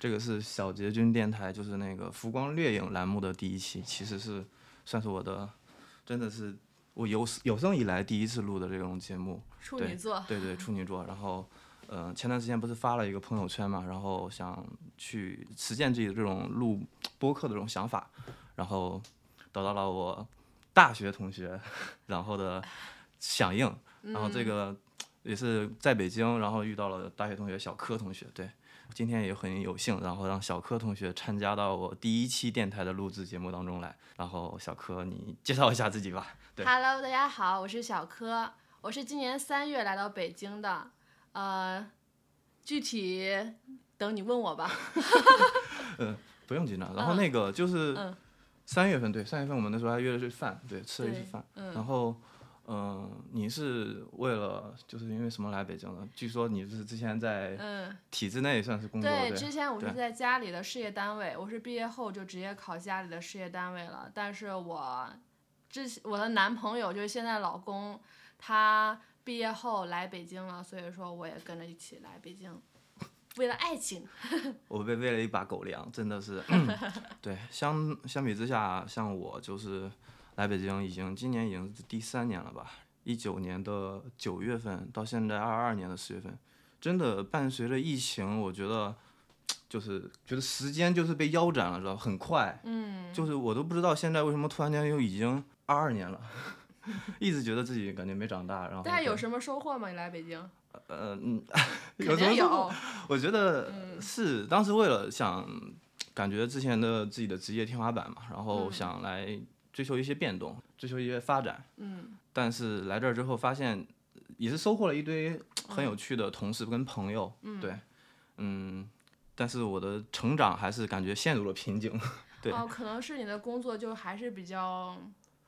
这个是小杰军电台，就是那个浮光掠影栏目的第一期，其实是算是我的，真的是我有有生以来第一次录的这种节目。处女座。对对，处女座。然后，呃，前段时间不是发了一个朋友圈嘛，然后想去实践自己的这种录播客的这种想法，然后得到了我大学同学然后的响应，然后这个也是在北京，然后遇到了大学同学小柯同学，对。今天也很有幸，然后让小柯同学参加到我第一期电台的录制节目当中来。然后小柯，你介绍一下自己吧。Hello，大家好，我是小柯，我是今年三月来到北京的。呃，具体等你问我吧。嗯，不用紧张。然后那个就是三月份，对，三月份我们那时候还约了顿饭，对，吃了一次饭。然后。嗯，你是为了就是因为什么来北京的？据说你是之前在体制内算是工作对，之前我是在家里的事业单位，我是毕业后就直接考家里的事业单位了。但是我之前我的男朋友就是现在老公，他毕业后来北京了，所以说我也跟着一起来北京，为了爱情。我被喂了一把狗粮，真的是。对，相相比之下，像我就是。来北京已经今年已经是第三年了吧？一九年的九月份到现在二二年的十月份，真的伴随着疫情，我觉得就是觉得时间就是被腰斩了，知道很快，嗯，就是我都不知道现在为什么突然间又已经二二年了，一直觉得自己感觉没长大，然后。但有什么收获吗？你来北京？呃嗯，有什么收获？我觉得是当时为了想感觉之前的自己的职业天花板嘛，然后想来。追求一些变动，追求一些发展，嗯，但是来这儿之后发现，也是收获了一堆很有趣的同事跟朋友，嗯，对，嗯，但是我的成长还是感觉陷入了瓶颈，对，哦，可能是你的工作就还是比较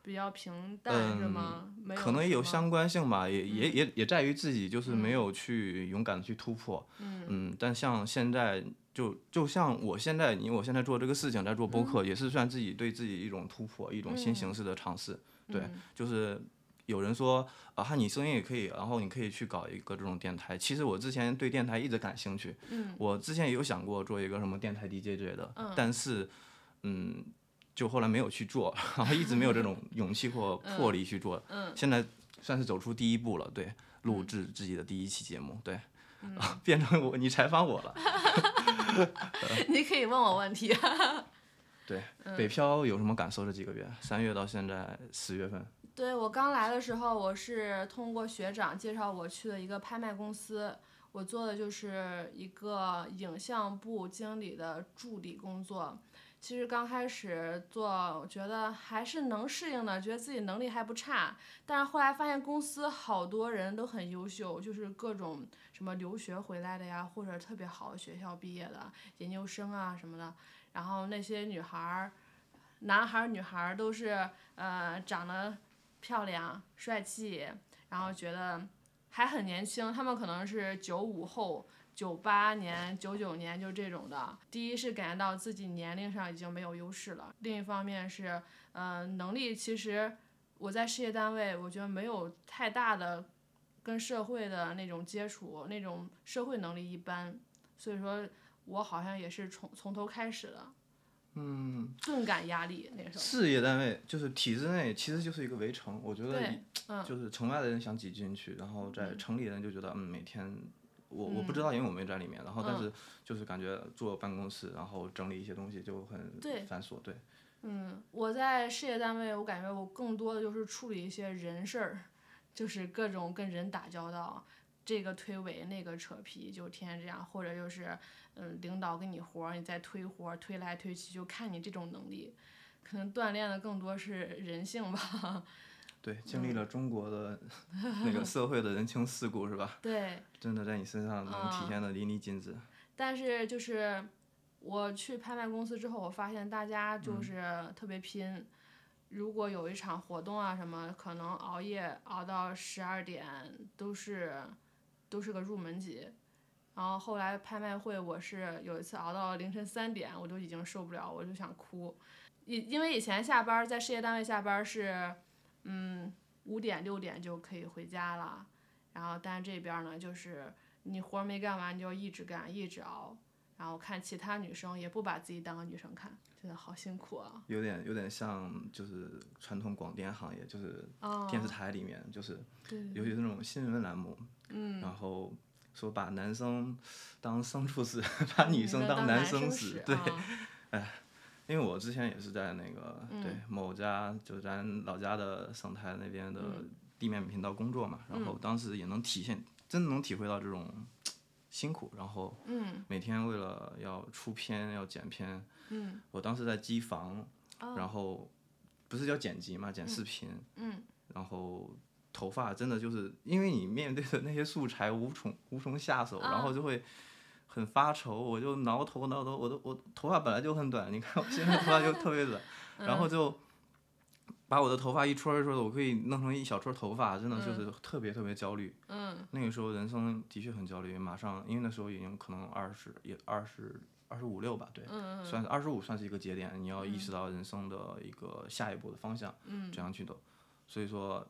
比较平淡，是吗？可能也有相关性吧，也也也也在于自己就是没有去勇敢的去突破，嗯，嗯，但像现在。就就像我现在，因为我现在做这个事情，在做播客，也是算自己对自己一种突破，一种新形式的尝试。对，就是有人说啊，哈，你声音也可以，然后你可以去搞一个这种电台。其实我之前对电台一直感兴趣，我之前也有想过做一个什么电台 DJ 之类的，但是，嗯，就后来没有去做，然后一直没有这种 勇气或魄力去做。现在算是走出第一步了，对，录制自己的第一期节目，对。变成我，你采访我了。你可以问我问题。对，北漂有什么感受？这几个月，三月到现在十月份。对我刚来的时候，我是通过学长介绍我去了一个拍卖公司，我做的就是一个影像部经理的助理工作。其实刚开始做，我觉得还是能适应的，觉得自己能力还不差。但是后来发现公司好多人都很优秀，就是各种什么留学回来的呀，或者特别好的学校毕业的研究生啊什么的。然后那些女孩儿、男孩儿、女孩儿都是呃长得漂亮、帅气，然后觉得还很年轻。他们可能是九五后。九八年、九九年就这种的，第一是感觉到自己年龄上已经没有优势了，另一方面是，嗯，能力其实我在事业单位，我觉得没有太大的跟社会的那种接触，那种社会能力一般，所以说我好像也是从从头开始的，嗯，顿感压力那时候。事业单位就是体制内，其实就是一个围城，我觉得，嗯，就是城外的人想挤进去，然后在城里人就觉得，嗯，每天。我我不知道，因为我没在里面。然后，但是就是感觉坐办公室，然后整理一些东西就很繁琐。对。嗯，我在事业单位，我感觉我更多的就是处理一些人事儿，就是各种跟人打交道，这个推诿，那个扯皮，就天天这样。或者就是，嗯，领导给你活儿，你再推活儿，推来推去，就看你这种能力。可能锻炼的更多是人性吧。对，经历了中国的那个 社会的人情世故，是吧？对，真的在你身上能体现的淋漓尽致。但是就是我去拍卖公司之后，我发现大家就是特别拼。如果有一场活动啊什么，可能熬夜熬到十二点都是都是个入门级。然后后来拍卖会，我是有一次熬到凌晨三点，我都已经受不了，我就想哭。因因为以前下班在事业单位下班是。嗯，五点六点就可以回家了，然后但这边呢，就是你活没干完，你就一直干，一直熬，然后看其他女生也不把自己当个女生看，真的好辛苦啊。有点有点像就是传统广电行业，就是哦，电视台里面，就是对尤其是那种新闻栏目，嗯，然后说把男生当牲畜使，把女生当男生使，对。啊 因为我之前也是在那个、嗯。对某家就咱老家的省台那边的嗯。地面频道工作嘛，然后当时也能体现，真的能体会到这种辛苦，然后嗯。每天为了要出片要剪片，嗯。我当时在机房，哦。然后不是叫剪辑嘛，剪视频，嗯。然后头发真的就是因为你面对的那些素材无从无从下手，然啊后就会很发愁，我就挠头挠头，我都我头发本来就很短，你看我现在头发就特别短，嗯然后就把我的头发一撮一撮的，我可以弄成一小撮头发，真的就是特别特别焦虑。嗯。那个时候人生的确很焦虑，马上因为那时候已经可能二十也二十二十五六吧，对，嗯算是二十五算是一个节点，你要意识到人生的一个下一步的方向，嗯。这样去走，所以说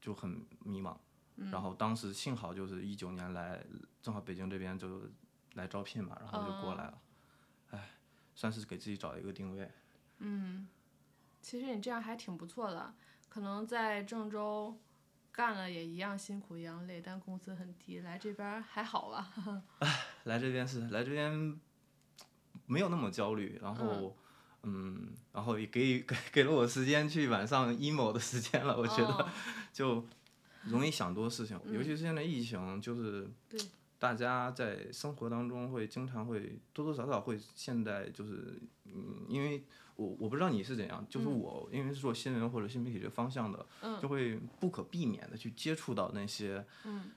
就很迷茫。嗯。然后当时幸好就是一九年来，正好北京这边就来招聘嘛，然后就过来了，哎，算是给自己找一个定位。嗯，其实你这样还挺不错的，可能在郑州干了也一样辛苦一样累，但工资很低，来这边还好吧？来这边是来这边没有那么焦虑，然后嗯。然后也给给给了我时间去晚上 emo 的时间了，我觉得哦。就容易想多事情，尤其是现在疫情，就是对大家在生活当中会经常会多多少少会现在就是嗯，因为我我不知道你是怎样，就是我因为是做新闻或者新媒体这方向的，就会不可避免的去接触到那些嗯。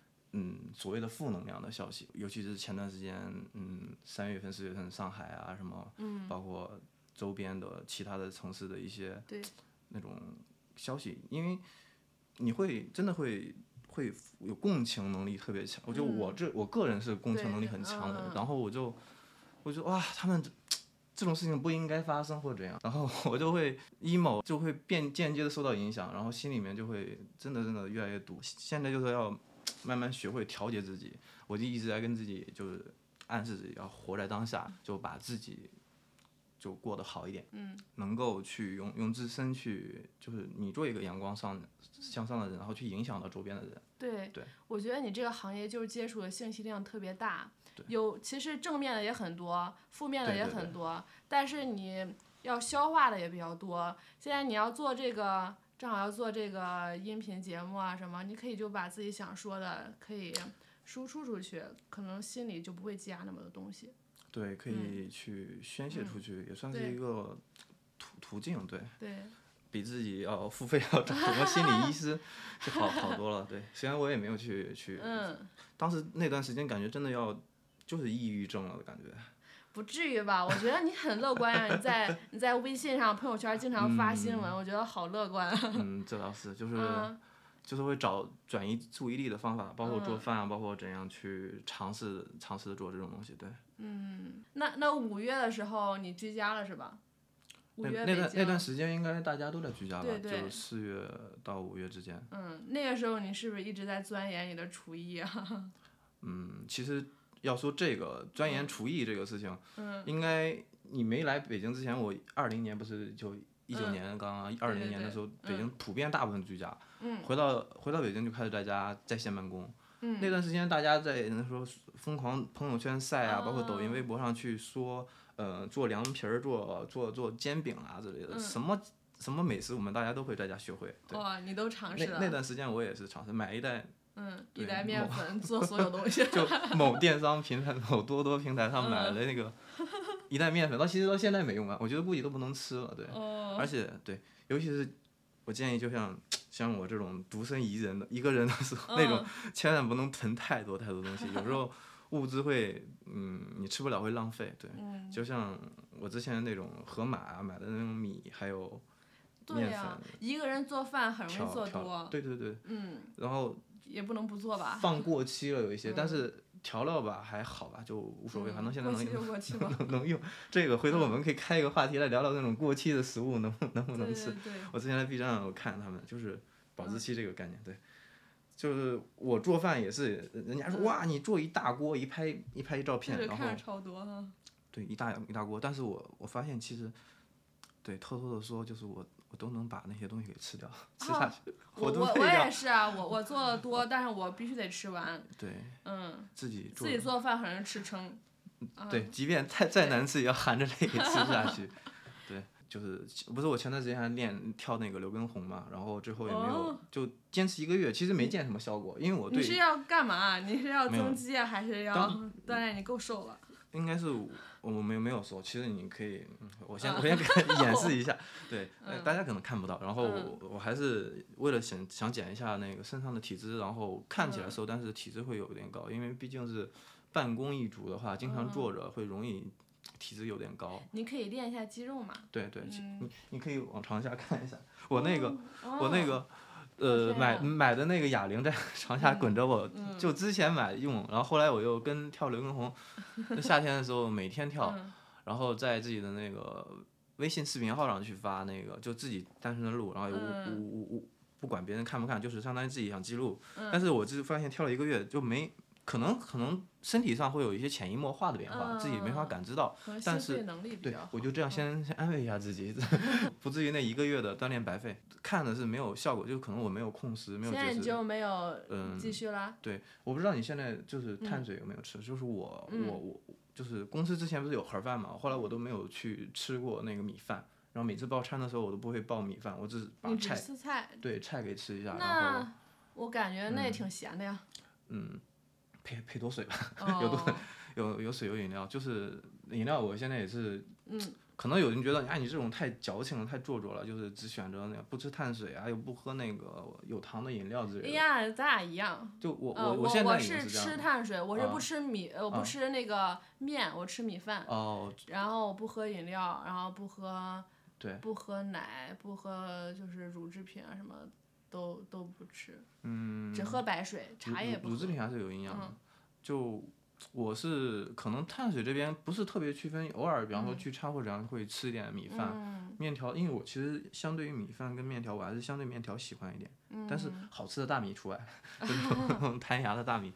所谓的负能量的消息，尤其是前段时间嗯三月份四月份上海啊什么，包括周边的其他的城市的一些对。那种消息，因为你会真的会会有共情能力特别强。我就我这我个人是共情能力很强的，然后我就我就哇，他们这这种事情不应该发生或者怎样，然后我就会 emo，就会变间接的受到影响，然后心里面就会真的真的越来越堵。现在就是要慢慢学会调节自己，我就一直在跟自己就是暗示自己要活在当下，就把自己。就过得好一点，嗯，能够去用用自身去，就是你做一个阳光上向上的人，然后去影响到周边的人。对，对我觉得你这个行业就是接触的信息量特别大，有其实正面的也很多，负面的也对对对很多，但是你要消化的也比较多。现在你要做这个，正好要做这个音频节目啊什么，你可以就把自己想说的可以输出出去，可能心里就不会积压那么多东西。对，可以去宣泄出去，也算是一个途途径，对，对，比自己要付费要找什么心理医师 就好好多了。对，虽然我也没有去去，嗯，当时那段时间感觉真的要就是抑郁症了的感觉。不至于吧？我觉得你很乐观呀、你在你在微信上、朋友圈经常发新闻，我觉得好乐观啊。嗯，这倒是，就是、嗯就是会找转移注意力的方法，包括做嗯饭啊，包括怎样去尝试尝试做这种东西。对，嗯那那五月的时候你居家了是吧？五那月。那段那段时间应该大家都在居家吧，对对就四月到五月之间。嗯，那个时候你是不是一直在钻研你的厨艺啊？嗯，其实要说这个钻研厨艺这个事情，嗯，应该你没来北京之前，我二零年不是就一九嗯年刚刚二零年的时候，北嗯京普遍大部分居家，嗯回到回到北京就开始在家在线办公。嗯那段时间大家在那时候疯狂朋友圈晒啊，包括抖音、哦微博上去说，呃，做凉皮儿、做做做煎饼啊之类的，嗯什么什么美食我们大家都会在家学会。对，哇，你都尝那试了。那段时间我也是尝试买一袋，嗯，一对袋面粉 做所有东西。就某电商平台、某多多平台上买了那个一袋面粉，到其实到现在没用完，我觉得估计都不能吃了。对，哦。而且对，尤其是我建议，就像像我这种独身一人的一个人的时候，那种千万不能囤太多太多东西，有时候物资会，嗯，你吃不了会浪费。对，嗯，就像我之前那种盒马啊买的那种米，还有对呀、面粉一个人做饭很容易做多。对对对，嗯，然后也不能不做吧。放过期了有一些，但是调料吧还好吧，就无所谓，反正现在能用过期。能 能用。这个回头我们可以开一个话题来聊聊那种过期的食物能不能不能吃对。对。我之前在 B 站上有看他们，就是保质期这个概念，对，就是我做饭也是，人家说哇，你做一大锅，一拍一拍一照片，然后看着超多哈。对，一大一大锅。但是我我发现其实，对，偷偷的说，就是我我都能把那些东西给吃掉，吃下去，我我我也。是啊，我我做的多，但是我必须得吃完。对，嗯，自己做自己做饭很容易吃撑。对，即便再再难吃，也要含着泪给吃下 去。对，就是不是我前段时间还练跳那个刘畊宏嘛，然后最后也没有、哦就坚持一个月，其实没见什么效果，因为我对你是要干嘛？你是要增肌啊，还是要锻炼？你够瘦了。应该是我我没有没有瘦，其实你可以，嗯我先啊我先给 演示一下，对，大家可能看不到，然后嗯我我还是为了想想减一下那个身上的体脂，然后看嗯起来瘦，但是体脂会有点高，因为毕竟是办公一族的话，经常坐着会容易体脂有点高。你可以练一下肌肉嘛。对对，嗯你你可以往床下看一下，我那个、哦我那个。呃，买啊买的那个哑铃在 床下滚着我，嗯就之前买用，然后后来我又跟跳刘畊宏，夏天的时候每天跳，嗯然后在自己的那个微信视频号上去发那个，就自己单纯的录，然后也无嗯无无无不管别人看不看，就是相当于自己想记录。嗯但是我就发现跳了一个月就没，可能可能身体上会有一些潜移默化的变化，自己没法嗯感知到。但是对我就这样先 先安慰一下自己 不至于那一个月的锻炼白费。看的是没有效果，就可能我没有控时，没有节食。现在你就没有嗯继续啦？对，我不知道你现在就是碳水有没有吃，就是我、嗯我我就是公司之前不是有盒饭嘛，后来我都没有去吃过那个米饭，然后每次报餐的时候我都不会报米饭，我只是把菜吃菜，对菜给吃一下，然后那我感觉那也挺咸的呀。嗯配配多水吧，哦，有有水有饮料，就是饮料我现在也是嗯，可能有人觉得，哎，你这种太矫情了，太做作了，就是只选择那个不吃碳水啊，又不喝那个有糖的饮料之类的。哎呀，咱俩一样。就我呃，我我我是。吃碳水，我是啊不吃米，呃，我不啊吃那个面，我吃米饭，哦，然后我不喝饮料，然后不喝对，不喝奶，不喝就是乳制品啊什么都都不吃，嗯，只喝白水，茶也不喝乳乳制。品还是有营养的。嗯就我是可能碳水这边不是特别区分，偶尔比方说嗯聚餐或者怎样会吃一点米饭、嗯面条，因为我其实相对于米饭跟面条，我还是相对面条喜欢一点。但是嗯好吃的大米除外，弹牙的大米，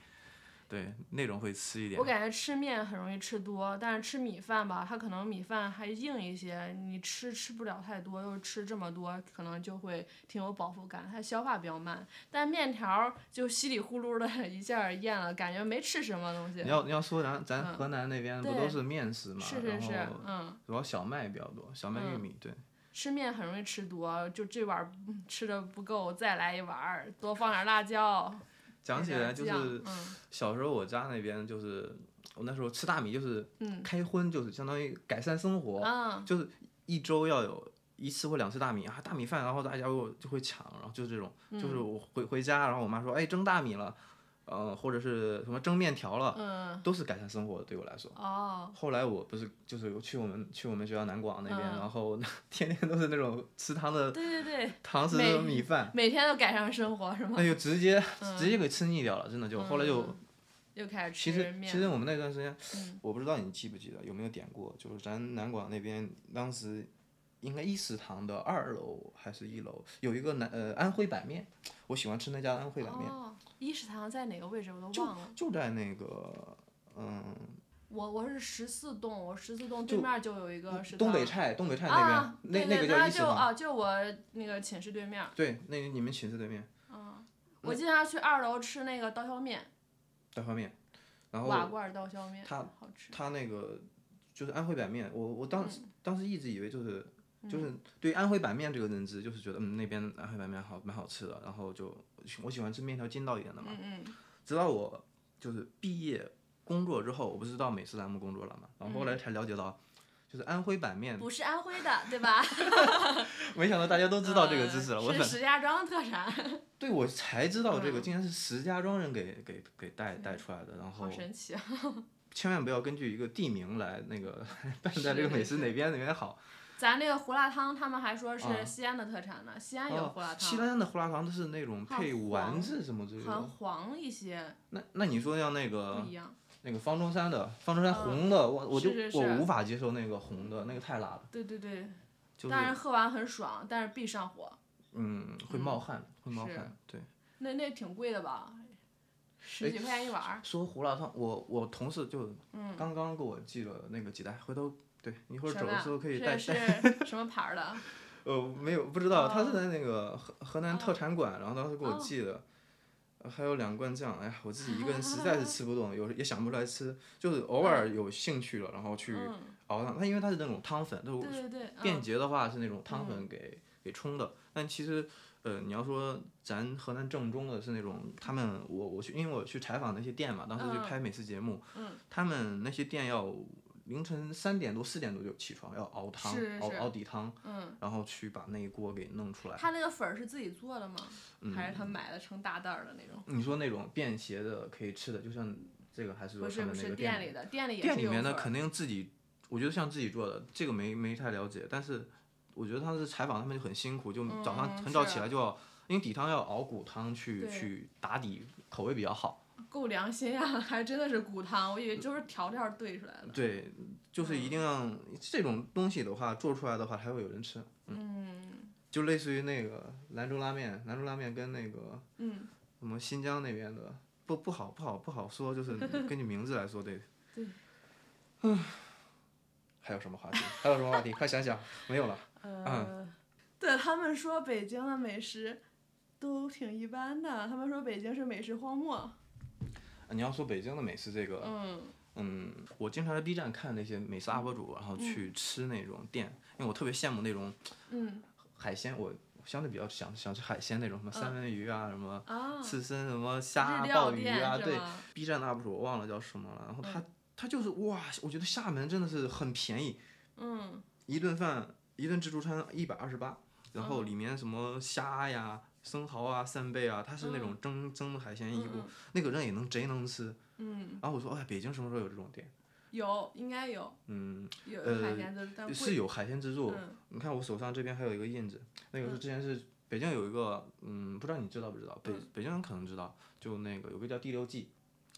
对那种会吃一点我。感觉吃面很容易吃多，但是吃米饭吧，它可能米饭还硬一些，你吃吃不了太多，又吃这么多，可能就会挺有饱腹感，它消化比较慢。但面条儿就稀里呼噜的一下儿咽了，感觉没吃什么东西你。要你要说咱咱嗯河南那边不对都是面食嘛，是是是，嗯，主要小麦比较多，小麦玉嗯米对。吃面很容易吃多，就这碗 吃的不够，再来一碗儿，多放点儿辣椒。讲起来就是嗯。小时候我家那边就是我那时候吃大米就是嗯。开荤，就是相当于改善生活，啊，就是一周要有一次或两次大米啊，大米饭，然后大家就就会抢，然后就是这种，就是嗯。我回回家，然后我妈说，哎，蒸大米了，呃，或者是什么蒸面条了，嗯，都是改善生活，对我来说。哦，后来我不是就是有去我们去我们学校南广那边，嗯然后天天都是那种吃汤的对对对，堂食的米饭，每天都改善生活是吗？那就直接嗯直接给吃腻掉了，真的就后来就嗯又开始其吃面。实其实我们那段时间，嗯我不知道你记不记得有没有点过，就是咱南广那边当时应该一食堂的二楼还是一楼有一个南呃安徽板面，我喜欢吃那家安徽板面，哦，一食堂在哪个位置我都忘了。就在那个嗯我我是十四栋，我十四栋对面就有一个食堂。东北菜东北菜那边、啊，那那个叫一食堂，就啊，就我那个寝室对面。对，那个你们寝室对面嗯，我经常去二楼吃那个刀削面，刀削面，然后瓦罐儿刀削面，它好吃。他那个就是安徽板面，我我当嗯时、当时一直以为就是就是对安徽板面这个认知，就是觉得嗯那边安徽板面好蛮好吃的，然后就我喜欢吃面条筋道一点的嘛。嗯嗯直到我就是毕业工作之后，我不是到美食栏目工作了嘛，然后后来才了解到。就是安徽板面嗯，，不是安徽的，对吧？没想到大家都知道这个知识了。呃我本是石家庄特产，对我才知道这个嗯竟然是石家庄人给给给带带出来的，然后好神奇啊！千万不要根据一个地名来那个判断这个美食哪边哪边好。咱那个胡辣汤，他们还说啊是西安的特产呢，西安有哦胡辣汤西汤，安的胡辣汤都是那种配丸子什么之类很。黄一些，那那你说像那不个。那个方中山的方中山嗯红的，我我就我无法接受那个红的，那个太辣了，对对对，就是但是喝完很爽，但是必上火。嗯会冒汗，会冒汗，对。那那挺贵的吧？十几块钱一碗儿。说胡辣汤，我我同事就嗯，刚刚给我寄了那个几袋，回头对一会儿走的时候可以带带是 什么牌儿的？呃，没有不知道，他是哦。在那个河河南特哦产馆，然后当时给我哦。寄的，呃还有两罐酱，哎呀，我自己一个人实在是 吃不动，有时也想不出来吃，就是偶尔有兴趣了，然后去嗯，熬汤。它因为它是那种汤粉，就对对对，便嗯。捷的话是那种汤粉给给冲的，但其实。呃，你要说咱河南正宗的是那种，他们我我去，因为我去采访那些店嘛，当时去嗯。拍美食节目，嗯。他们那些店要凌晨三点多四点多就起床，要熬汤，熬是是熬底汤，嗯，然后去把那一锅给弄出来。他那个粉儿是自己做的吗？嗯还是他买的成大袋儿的那种？你说那种便携的可以吃的，就像这个还是说他不是不是们那个店里的，店里也店里面的肯定自己，我觉得像自己做的，这个没没太了解，但是我觉得他是采访他们就很辛苦，就早上嗯很早起来就要，因为底汤要熬骨汤去去打底，口味比较好。够良心呀，还真的是骨汤，我以为就是调料兑出来的。对，就是一定要这种东西的话，做出来的话还会有人吃。嗯就类似于那个兰州拉面，兰州拉面跟那个嗯，什么新疆那边的不不好不好不好说，就是 根据名字来说，对。对。嗯，还有什么话题？还有什么话题？快想想，没有了。呃，对他们说北京的美食都挺一般的，他们说北京是美食荒漠。啊你要说北京的美食，这个，嗯嗯，我经常在 B 站看那些美食 UP 主，然后去吃那种店，因为我特别羡慕那种嗯海鲜，我相对比较想想吃海鲜那种，什么三文鱼啊，什么啊，刺身，什么虾、鲍鱼啊，对？，B 站的 UP 主我忘了叫什么了，然后他、嗯他就是哇，我觉得厦门真的是很便宜，嗯一顿饭一顿自助餐一百二十八，然后嗯里面什么虾呀、生蚝啊、扇贝啊，它是那种蒸蒸的海鲜一锅，那个人也能贼能吃。嗯，然后我说，哎，北京什么时候有这种店？有应该有嗯，有呃海鲜的，但贵是有海鲜自助。嗯你看我手上这边还有一个印子，那个是之前是北京有一个，嗯，不知道你知道不知道？北嗯北京人可能知道，就那个有个叫第六季，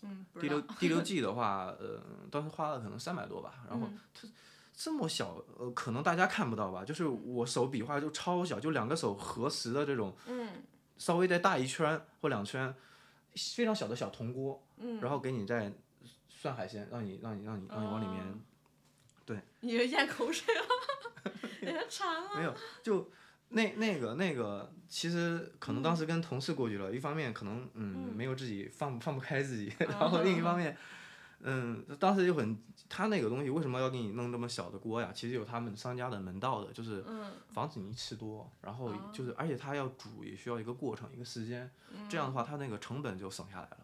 嗯，不第六第六季的话，呃，当时花了可能三百多吧，然后嗯这么小，呃，可能大家看不到吧，就是我手比划就超小，就两个手合十的这种，嗯稍微再大一圈或两圈，非常小的小铜锅，嗯，然后给你再涮海鲜，让你让你让你让你往里面，哦你咽口水了，有点馋了。没有就。那那个那个，其实可能当时跟同事过去了，一方面可能嗯嗯没有自己放放不开自己，然后另一方面，嗯，当时就很他那个东西为什么要给你弄这么小的锅呀？其实有他们商家的门道的，就是嗯防止你吃多，然后哦就是，而且他要煮也需要一个过程，一个时间，这样的话他那个成本就省下来了。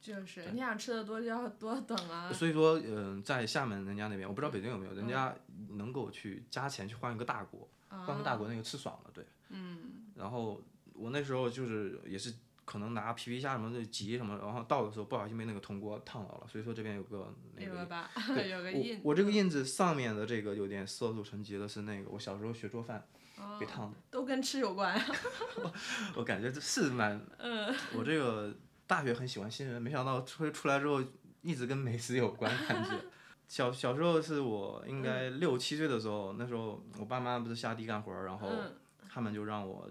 就是你想吃的多就要多等啊。所以说，嗯、在厦门人家那边，我不知道北京有没有，人家能够去加钱去换一个大锅，换个大锅那个吃爽了，对。啊嗯然后我那时候就是也是可能拿皮皮虾什么的急什么，然后倒的时候不小心被那个铜锅烫到了，所以说这边有个那个对 有个我印。我这个印子上面的这个有点色素沉积的是那个我小时候学做饭哦被烫的。都跟吃有关。我感觉这是蛮，嗯我这个大学很喜欢新闻，没想到出出来之后一直跟美食有关感觉。小小时候是我应该六七岁的时候，那时候我爸妈不是下地干活，然后嗯他们就让我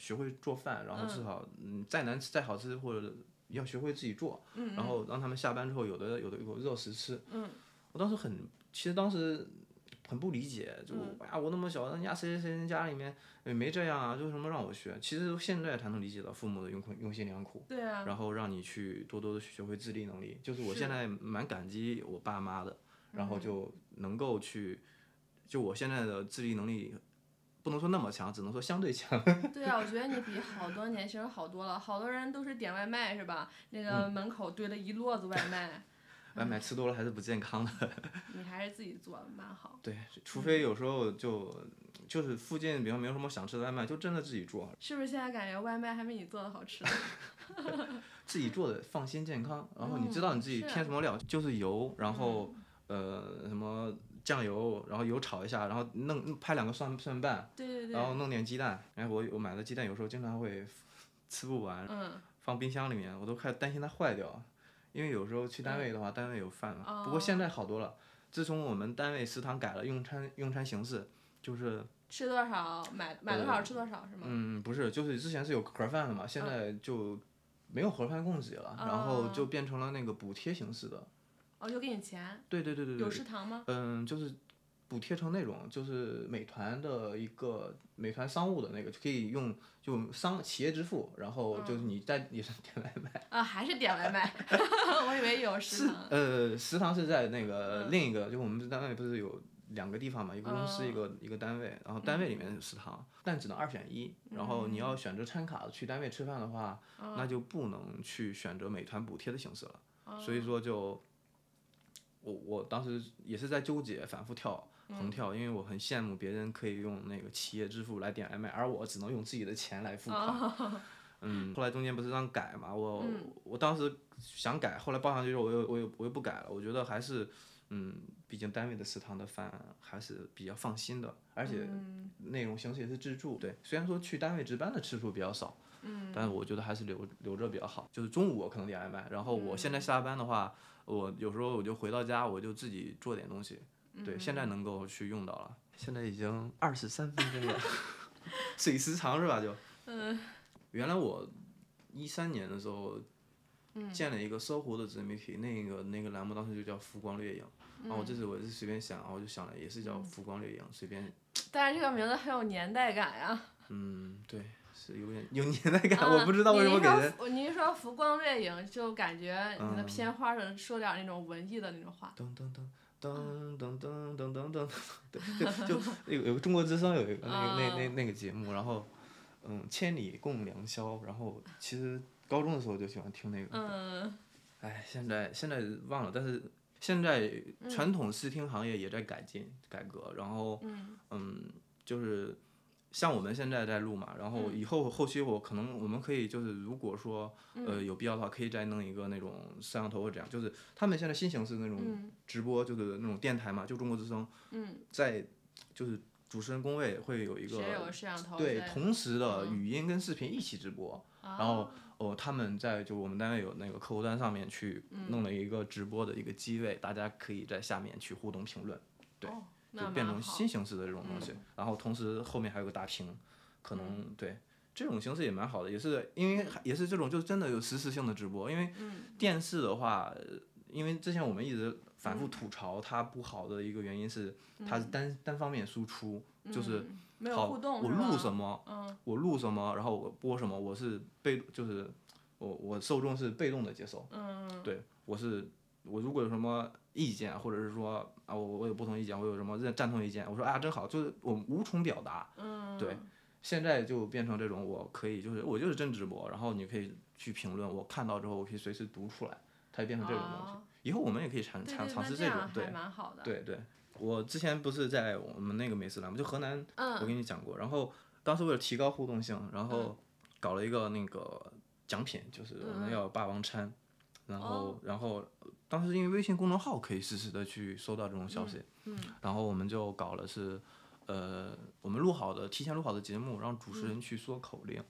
学会做饭，然后至少嗯再难吃再好吃或者要学会自己做，嗯然后让他们下班之后有的有的有热食吃。嗯我当时很，其实当时很不理解，就嗯哎呀我那么小，人家谁谁谁人家里面也没这样啊，为什么让我学？其实现在才能理解到父母的用苦用心良苦。对啊。然后让你去多多的学会自立能力，就是我现在蛮感激我爸妈的，然后嗯就能够去，就我现在的自立能力，不能说那么强，只能说相对强。对啊，我觉得你比好多年轻人好多了。好多人都是点外卖是吧？那个嗯门口堆了一摞子外卖，外卖吃多了还是不健康的。你还是自己做蛮好。对，除非有时候就就是附近，比方没有什么想吃的外卖，就真的自己做，是不是现在感觉外卖还没你做的好吃？自己做的放心健康。然后你知道你自己添什么料，就是油，然后呃什么酱油，然后油炒一下，然后弄拍两个蒜蒜瓣。对对对然。后弄点鸡蛋，哎，我我买的鸡蛋有时候经常会吃不完，嗯放冰箱里面，我都快担心它坏掉，因为有时候去单位的话，单位有饭不过现在好多了，自从我们单位食堂改了用餐用餐形式，就是吃多少买买多少吃多少是吗？嗯不是，就是之前是有盒饭的嘛，现在就没有盒饭供给了，然后就变成了那个补贴形式的。哦，就给你钱。对对对对对。有食堂吗？嗯，就是补贴成那种，就是美团的一个美团商务的那个，就可以用就商企业支付，然后就是你在也是点外卖。啊，还是点外卖？我以为有食堂。呃，食堂是在那个另一个，就我们单位不是有两个地方嘛，一个公司一个一个单位，然后单位里面有食堂，但只能二选一。然后你要选择餐卡去单位吃饭的话，那就不能去选择美团补贴的形式了。所以说就。我我当时也是在纠结，反复跳横跳，因为我很羡慕别人可以用那个企业支付来点外卖，而我只能用自己的钱来付款。嗯，后来中间不是让改嘛，我我当时想改，后来报上去之后，我又我又我又不改了。我觉得还是，嗯，毕竟单位的食堂的饭还是比较放心的，而且内容形式也是自助。对，虽然说去单位值班的次数比较少，嗯，但是我觉得还是留留着比较好。就是中午我可能点外卖，然后我现在下班的话。我有时候我就回到家，我就自己做点东西。对，现在能够去用到了。现在已经二十三分钟了，水时长是吧？就，嗯。原来我一三年的时候建了一个搜狐的自媒体，那个那个栏目当时就叫“浮光掠影”。然后我这次我是随便想，然后我就想了，也是叫“浮光掠影”，随便。但是这个名字很有年代感呀。嗯，对。是有点有年代感，我不知道为什么给人。你一说浮光掠影，就感觉你的片花上说点那种文艺的那种话。噔噔噔噔噔噔噔噔噔，对，就就有 有个中国之声有一个那那那那个节目，然后嗯，千里共良宵，然后其实高中的时候就喜欢听那个。嗯。哎，现在现在忘了，但是现在传统视听行业也在改进改革，然后嗯，就是。像我们现在在录嘛，然后以后后期我可能我们可以就是如果说呃有必要的话，可以再弄一个那种摄像头或这样，就是他们现在新形式那种直播，就是那种电台嘛，就中国之声，在就是主持人工位会有一个对同时的语音跟视频一起直播，然后哦他们在就我们单位有那个客户端上面去弄了一个直播的一个机位，大家可以在下面去互动评论，对。就变成新形式的这种东西，然后同时后面还有个大屏，可能对这种形式也蛮好的，也是因为也是这种就真的有实时性的直播，因为电视的话，因为之前我们一直反复吐槽它不好的一个原因是它是单单方面输出，就是好我录什么，我录什么，然后我播什么，我是被就是我我受众是被动的接受，对我是我如果有什么。意见，或者是说啊，我我有不同意见，我有什么认赞同意见，我说啊真好，就是我无从表达。嗯。对，现在就变成这种，我可以就是我就是真直播，然后你可以去评论，我看到之后我可以随时读出来，它就变成这种东西。以后我们也可以尝尝尝试这种，对。对对，我之前不是在我们那个美食栏目，就河南，我跟你讲过，然后当时为了提高互动性，然后搞了一个那个奖品，就是我们要霸王餐。然后，然后当时因为微信公众号可以实时的去收到这种消息，然后我们就搞了是，呃，我们录好的提前录好的节目，让主持人去说口令，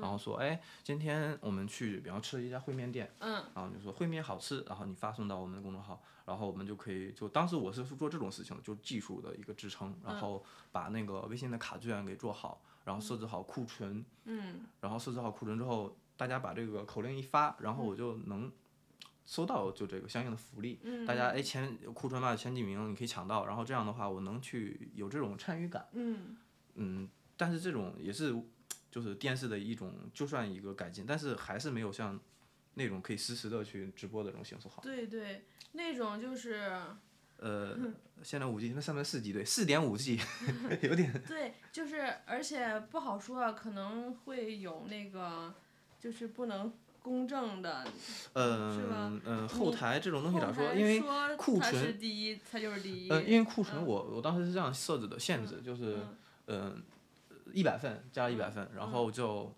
然后说，哎，今天我们去，比方吃了一家烩面店，然后就说烩面好吃，然后你发送到我们的公众号，然后我们就可以，就当时我是做这种事情的，就技术的一个支撑，然后把那个微信的卡券给做好，然后设置好库存，然后设置好库存之后，大家把这个口令一发，然后我就能。收到就这个相应的福利，大家哎前库存吧前几名你可以抢到，然后这样的话我能去有这种参与感，嗯，但是这种也是就是电视的一种，就算一个改进，但是还是没有像那种可以实时的去直播的这种形式好。对对，那种就是。呃，现在五 G 那上面四 G 对，四点五 G 有点。对，就是而且不好说，可能会有那个就是不能。公正的，嗯嗯，后台这种东西咋说？因为库存第一，它就是第一。嗯，因为库存我我当时是这样设置的限制，就是嗯，一百份加一百份，然后就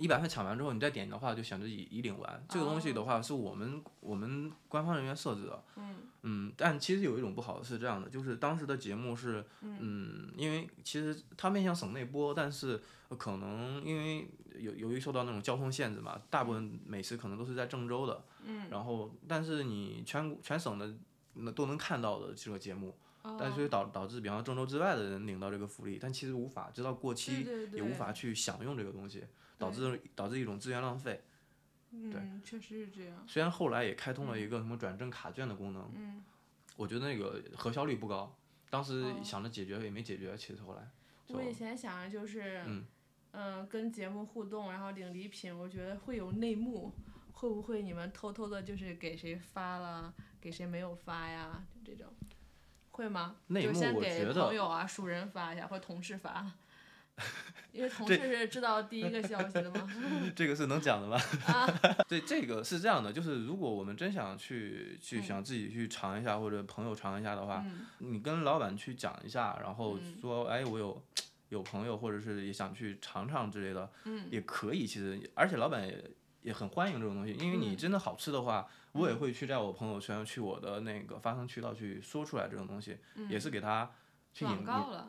一百份抢完之后，你再点的话就选择已已领完。这个东西的话是我们我们官方人员设置的。嗯。嗯，但其实有一种不好的是这样的，就是当时的节目是嗯，因为其实它面向省内播，但是可能因为。由由于受到那种交通限制嘛，大部分美食可能都是在郑州的，嗯然后但是你全全省的那都能看到的这个节目，但所以导导致，比方郑州之外的人领到这个福利，但其实无法直到过期也无法去享用这个东西，导致导致一种资源浪费，嗯，确实是这样。虽然后来也开通了一个什么转正卡券的功能，嗯，我觉得那个核销率不高，当时哦想着解决也没解决，其实后来我以前想着就是，嗯嗯、跟节目互动，然后领礼品，我觉得会有内幕，会不会你们偷偷的就是给谁发了，给谁没有发呀？就这种，会吗？内幕就先给我觉得朋友啊、熟人发一下，或同事发。因为同事是知道第一个消息的嘛。这个是能讲的吗？啊。对，这个是这样的，就是如果我们真想去去嗯。想自己去尝一下，或者朋友尝一下的话，嗯。你跟老板去讲一下，然后嗯。说，哎，我有有朋友，或者是也想去尝尝之类的，嗯。也可以。其实，而且老板也也很欢迎这种东西，因为你嗯。真的好吃的话，我也会去在我朋友圈、去我的那个发声渠道去说出来这种东西，也是给他去引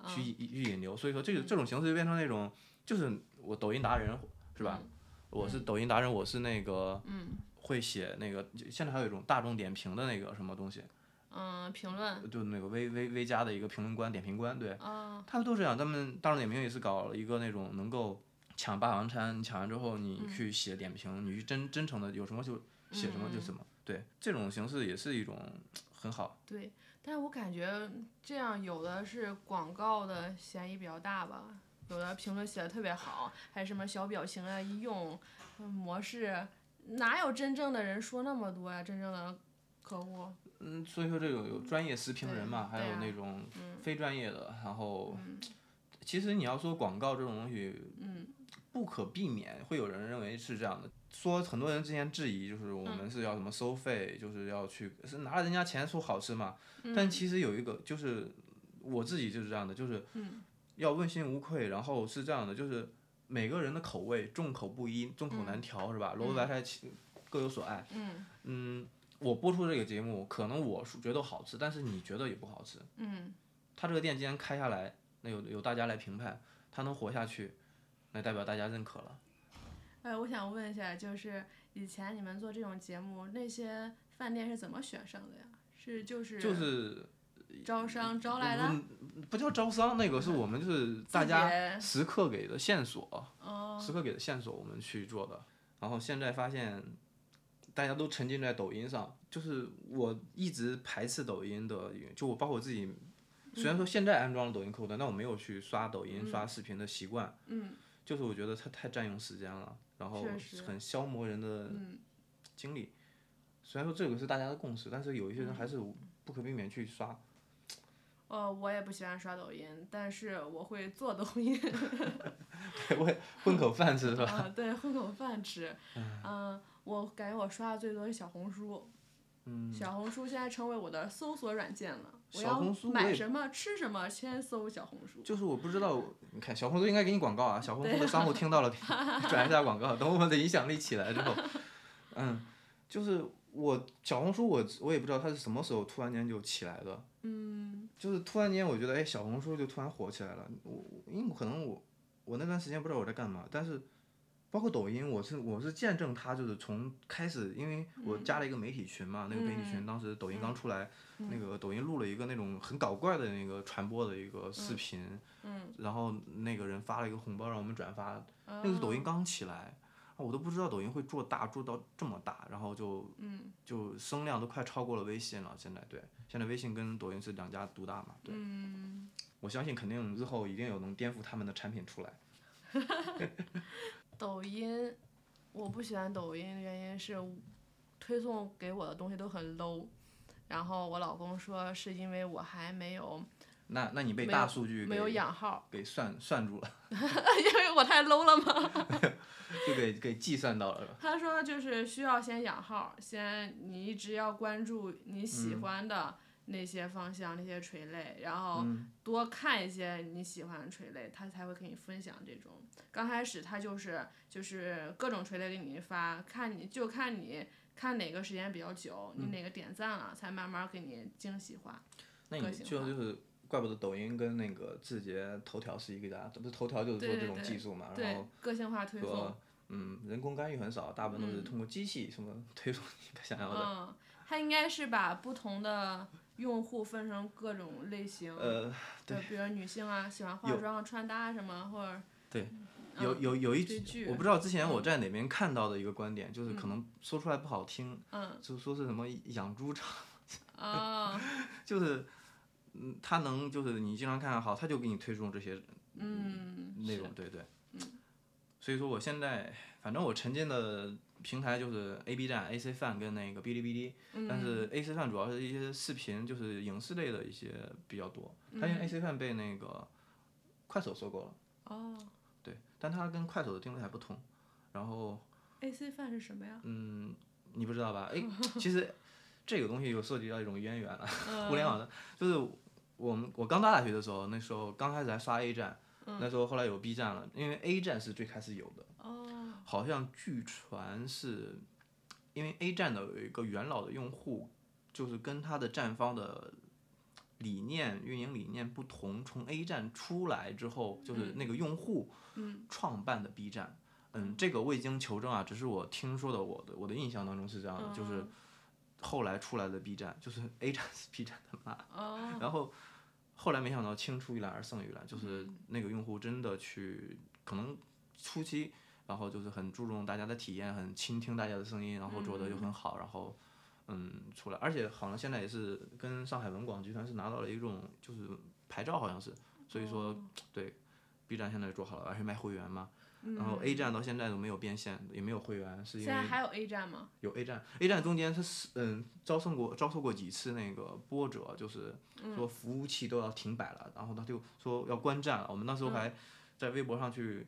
去引去引流。所以说，这个这种形式就变成那种，就是我抖音达人是吧？我是抖音达人，我是那个嗯会写那个，现在还有一种大众点评的那个什么东西，嗯，评论就那个微微微加的一个评论官、点评官，对，啊，他们都这样。他们大众点评也是搞了一个那种能够抢霸王餐，你抢完之后你去写点评，你去真真诚的有什么就写什么就什么，对，这种形式也是一种很好。对，但是我感觉这样有的是广告的嫌疑比较大吧，有的评论写的特别好，还什么小表情啊一用，嗯模式，哪有真正的人说那么多呀？真正的客户，嗯，所以说这种有专业时评人嘛，还有那种嗯非专业的，然后嗯其实你要说广告这种东西，嗯不可避免会有人认为是这样的。说很多人之前质疑，就是我们是要什么收费，就是要去是拿了人家钱说好吃嘛。但其实有一个就是我自己就是这样的，就是嗯要问心无愧。然后是这样的，就是每个人的口味众口不一，众口难调，是吧？萝卜白菜各有所爱。嗯嗯，我播出这个节目，可能我是觉得好吃，但是你觉得也不好吃。嗯他这个店既然开下来，那有有大家来评判，他能活下去，那代表大家认可了。哎，我想问一下，就是以前你们做这种节目，那些饭店是怎么选上的呀？是就是就是招商招来的？嗯不叫招商，那个是我们就是大家己时刻给的线索，哦，时刻给的线索我们去做的。然后现在发现，大家都沉浸在抖音上，就是我一直排斥抖音的，就我包括我自己，虽然说现在安装了抖音客户端，但我没有去刷抖音、刷视频的习惯。嗯就是我觉得它太占用时间了，然后很消磨人的嗯精力。虽然说这个是大家的共识，但是有一些人还是不可避免去刷。呃，我也不喜欢刷抖音，但是我会做抖音。我也混口饭吃是吧？啊，对，混口饭吃。嗯，我感觉我刷的最多是小红书。嗯，小红书现在成为我的搜索软件了。我小要红书买什么吃什么，先搜小红书。就是我不知道，你看小红书应该给你广告啊，小红书的商户听到了，转一下广告，等我们的影响力起来之后，嗯，就是我小红书我我也不知道它是什么时候突然间就起来的，嗯。就是突然间我觉得哎小红书就突然火起来了，我我因为可能我我那段时间不知道我在干嘛，但是包括抖音，我是我是见证它就是从开始，因为我加了一个媒体群嘛，那个媒体群当时抖音刚出来，那个抖音录了一个那种很搞怪的那个传播的一个视频，嗯，然后那个人发了一个红包让我们转发，那个抖音刚起来。啊我都不知道抖音会做大，做到这么大，然后就嗯就声量都快超过了微信了。现在对，现在微信跟抖音是两家独大嘛。对，嗯，我相信肯定日后一定有能颠覆他们的产品出来。抖音，我不喜欢抖音的原因是推送给我的东西都很 low。然后我老公说是因为我还没有那那你被大数据没有给养号，给算算住了，因为我太 low 了吗？就给给计算到了。他说就是需要先养号，先你一直要关注你喜嗯欢的那些方向、那些垂类，然后嗯多看一些你喜欢的垂类，他才会给你分享这种。刚开始他就是就是各种垂类给你发，看你就看你看哪个时间比较久，嗯你哪个点赞了，才慢慢给你精细化。那你就就是怪不得抖音跟那个字节、头条是一个家，不是头条就是做这种技术嘛，然对后，个性化推送。嗯人工干预很少，大部分都是嗯通过机器什么 推送你想要的。嗯，他应该是把不同的用户分成各种类型。呃，对比如女性啊，喜欢化妆啊、穿搭什么，或者对，有有有一我不知道之前我在哪边看到的一个观点，就是可能说出来不好听，嗯就说是什么养猪场，啊 就是嗯，他能就是你经常看好，他就给你推送这些嗯内容，对对。所以说我现在反正我沉浸的平台就是 A B 站、AC Fan 跟那个哔哩哔哩，但是 AC Fan 主要是一些视频，就是影视类的一些比较多。它因为 AC Fan 被那个快手收购了，哦对，但它跟快手的定位还不同。然后，AC 饭是什么呀？嗯，你不知道吧？哎，其实这个东西又涉及到一种渊源了。互联网的，就是我们我刚到大学的时候，那时候刚开始还刷 A 站，那时候后来有 B 站了，因为 A 站是最开始有的，哦好像据传是因为 A 站的有一个元老的用户，就是跟他的站方的。理念运营理念不同，从 A 站出来之后，就是那个用户创办的 B 站，嗯，这个未经求证啊，只是我听说的，我的我的印象当中是这样的，就是后来出来的 B 站，就是 A 站是 B 站的妈，哦。然后后来没想到青出于蓝而胜于蓝，就是那个用户真的去可能初期，然后就是很注重大家的体验，很倾听大家的声音，然后做的又很好，然后嗯出来，而且好像现在也是跟上海文广集团是拿到了一种就是牌照，好像是，所以说对 B 站现在做好了，而且卖会员嘛。然后 A 站到现在都没有变现，也没有会员，是因为现在还有 A 站吗？有 A 站，A 站中间它是嗯遭受过遭受过几次那个波折，就是说服务器都要停摆了，然后他就说要关站了。我们那时候还在微博上去、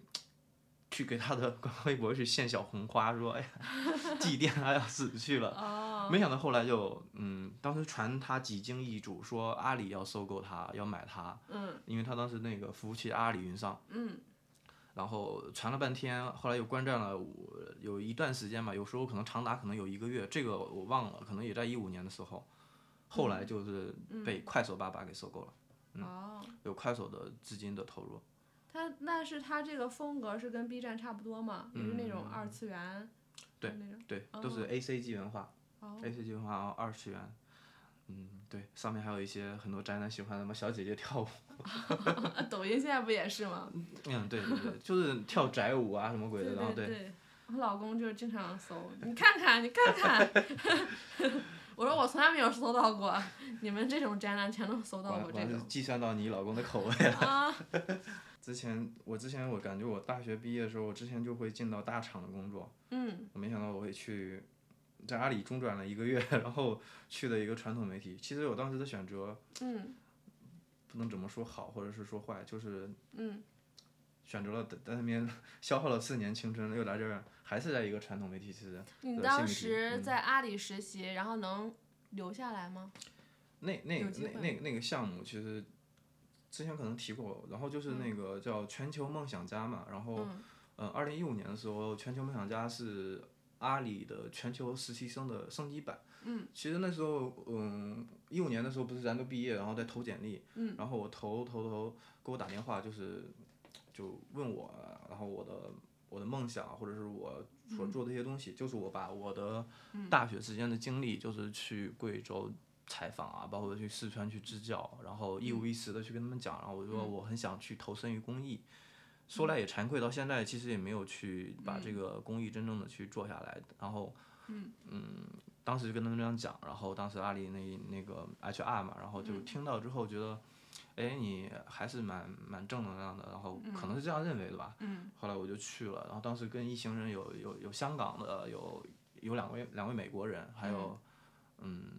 去给他的官方微博去献小红花，说哎呀 祭奠他要死去了。哦，没想到后来就嗯，当时传他几经易主，说阿里要收购他，要买他，嗯。因为他当时那个服务器阿里云上。嗯。然后传了半天，后来又观战了，我有一段时间吧，有时候可能长达可能有一个月，这个我忘了，可能也在一五年的时候，后来就是被快手爸爸给收购了，哦，有快手的资金的投入。它那是他这个风格是跟 B 站差不多嘛，就是那种二次元，嗯对那种。对，都是 A C G 文化、哦 a C G 文化二次元，嗯，对，上面还有一些很多宅男喜欢的什么小姐姐跳舞，抖音现在不也是吗？嗯，对对对，就是跳宅舞啊什么鬼的，然后对对，我老公就是经常搜，你看看，你看看。我说我从来没有搜到过，你们这种宅男全都搜到过这种。计算到你老公的口味了。啊，之前我之前我感觉我大学毕业的时候，我之前就会进到大厂的工作，嗯。我没想到我会去在阿里中转了一个月，然后去了一个传统媒体。其实我当时的选择嗯。不能怎么说好，或者是说坏，就是嗯。选择了在在那边 消耗了四年青春，又来这儿还是在一个传统媒体其实你当时嗯。在阿里实习，然后能留下来吗？那那那那那个项目其实之前可能提过，然后就是那个叫全球梦想家嘛，然后嗯嗯，二零一五年的时候，全球梦想家是阿里的全球实习生的升级版。嗯，其实那时候，嗯，一五年的时候不是咱都毕业，然后在投简历，嗯，然后我投投投，给我打电话就是就问我，然后我的我的梦想或者是我所做的一些东西，就是我把我的大学时间的经历，就是去贵州。采访啊，包括去四川去支教，然后一五一十的去跟他们讲，然后我说我很想去投身于公益，说来也惭愧，到现在其实也没有去把这个公益真正的去做下来。然后，嗯。当时就跟他们这样讲，然后当时阿里那那个 HR 嘛，然后就听到之后觉得，哎，你还是蛮蛮正能量的，然后可能是这样认为的吧。嗯。后来我就去了，然后当时跟一行人有有有香港的，有有两位两位美国人，还有嗯，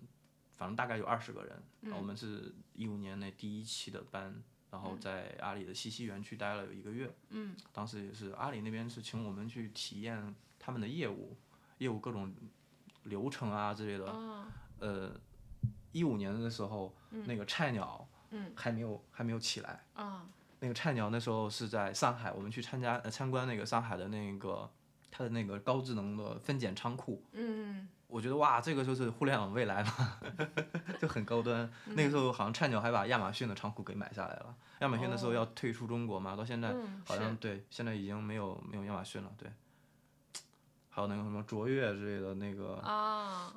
反正大概有二十个人。然后我们是一五年那第一期的班，然后在阿里的西溪园区待了有一个月。嗯当时也是阿里那边是请我们去体验他们的业务，业务各种流程啊之类的。哦呃，一五年的时候，那个菜鸟嗯还没有还没有起来。啊那个菜鸟那时候是在上海，我们去参加呃参观那个上海的那个它的那个高智能的分拣仓库。嗯我觉得哇，这个就是互联网未来嘛，就很高端。那个时候好像菜鸟还把亚马逊的仓库给买下来了。亚马逊那时候要退出中国嘛，到现在嗯好像对，现在已经没有没有亚马逊了。对，还有那个什么卓越之类的那个，啊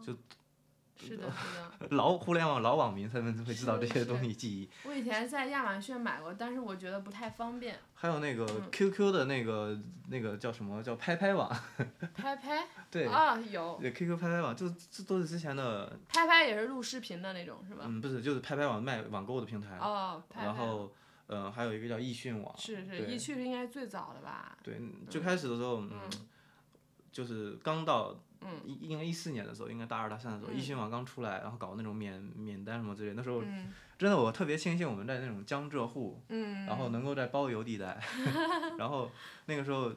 是的，是的。老互联网老网民他们会知道这些东西记忆。我以前在亚马逊买过，但是我觉得不太方便。还有那个 QQ 的那个那个叫什么叫拍拍网？拍拍。对。啊，有。对 QQ 拍拍网，就这都是之前的。拍拍也是录视频的那种，是吧？嗯，不是，就是拍拍网卖网购的平台。哦，拍拍。然后，嗯，还有一个叫易迅网。是是，易迅是应该最早的吧？对，最开始的时候，嗯，就是刚到。嗯，应该一四年的时候，应该大二大三的时候，易迅网刚出来，然后搞那种免免单什么之类，那时候真的我特别庆幸我们在那种江浙沪，然后能够在包邮地带，然后那个时候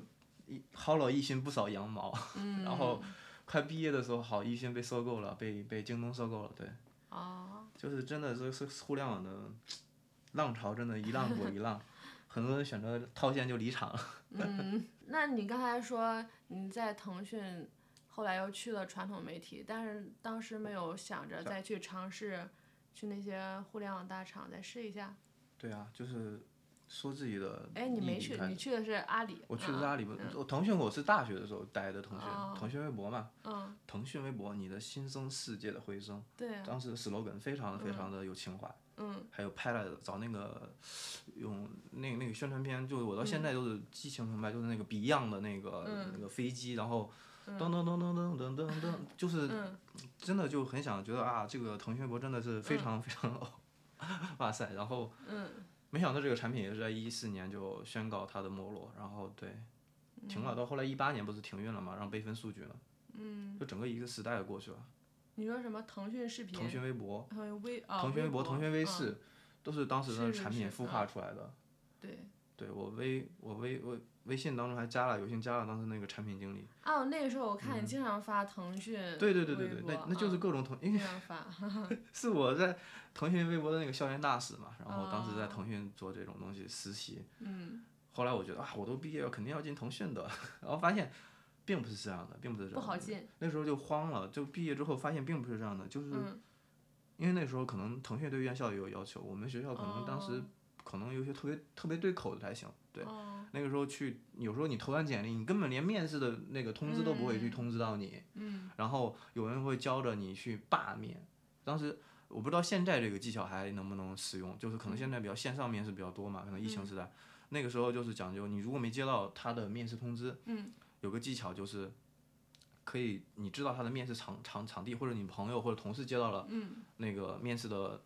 薅了易迅不少羊毛，然后快毕业的时候，好易迅被收购了，被被京东收购了，对，就是真的是是互联网的 浪潮，真的一浪过一浪，很多人选择套现就离场了。嗯，那你刚才说你在腾讯。后来又去了传统媒体，但是当时没有想着再去尝试，去那些互联网大厂再试一下。对啊，就是说自己的。哎，你没去，你去的是阿里。我去的是阿里，我腾讯我是大学的时候待的腾讯，腾讯微博嘛。嗯。腾讯微博，你的新生世界的回声。对。当时的 slogan 非常非常的有情怀。嗯。还有拍了找那个，用那那个宣传片，就是我到现在都是激情澎湃，就是那个 Beyond 的那个那个飞机，然后。噔噔噔噔噔噔噔噔，就是真的就很想觉得啊，这个腾讯微博真的是非常非常，哇塞！然后没想到这个产品也是在一四年就宣告它的没落，然后对停了，到后来一八年不是停运了嘛，让备份数据了，就整个一个时代过去了。你说什么？腾讯视频？腾讯微博？腾讯微腾讯微博、腾讯微视，都是当时的产品孵化出来的。对。对我微我微微微信当中还加了，有幸加了当时那个产品经理。哦，那个时候我看你经常发腾讯。对对对对对，那那就是各种腾，因为 是我在腾讯微博的那个校园大使嘛，然后当时在腾讯做这种东西实习。嗯。后来我觉得啊，我都毕业了，肯定要进腾讯的，然后发现并不是这样的，并不是这样。不好进。那时候就慌了，就毕业之后发现并不是这样的，就是因为那时候可能腾讯对院校也有要求，我们学校可能当时。可能有些特别特别对口的才行，对，那个时候去，有时候你投完简历，你根本连面试的那个通知都不会去通知到你，嗯。然后有人会教着你去罢面。当时我不知道现在这个技巧还能不能使用，就是可能现在比较线上面试比较多嘛，可能疫情时代，那个时候就是讲究你如果没接到他的面试通知，有个技巧就是，可以你知道他的面试场场场地，或者你朋友或者同事接到了那个面试的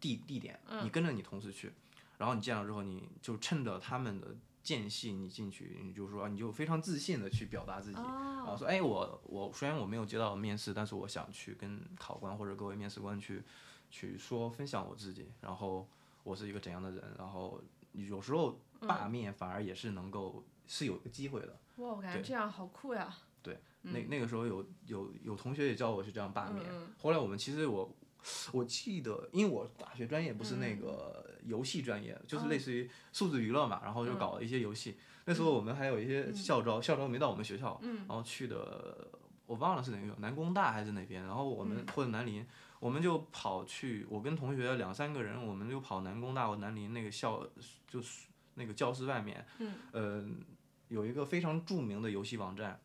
地地点，你跟着你同事去。然后你见了之后，你就趁着他们的间隙，你进去，你就说，你就非常自信的去表达自己，然后说，哎，我我虽然我没有接到面试，但是我想去跟考官或者各位面试官去去说分享我自己，然后我是一个怎样的人，然后有时候罢面反而也是能够是有一个机会的。哇，我感觉这样好酷呀。对，那那个时候有有有同学也教我去这样罢面，后来我们其实我。我记得，因为我大学专业不是那个游戏专业，就是类似于数字娱乐嘛，然后就搞了一些游戏。那时候我们还有一些校招，校招没到我们学校，然后去的我忘了是哪个，南工大还是哪边。然后我们或者南林，我们就跑去，我跟同学两三个人，我们就跑南工大或南林那个校，就是那个教室外面，嗯，有一个非常著名的游戏网站，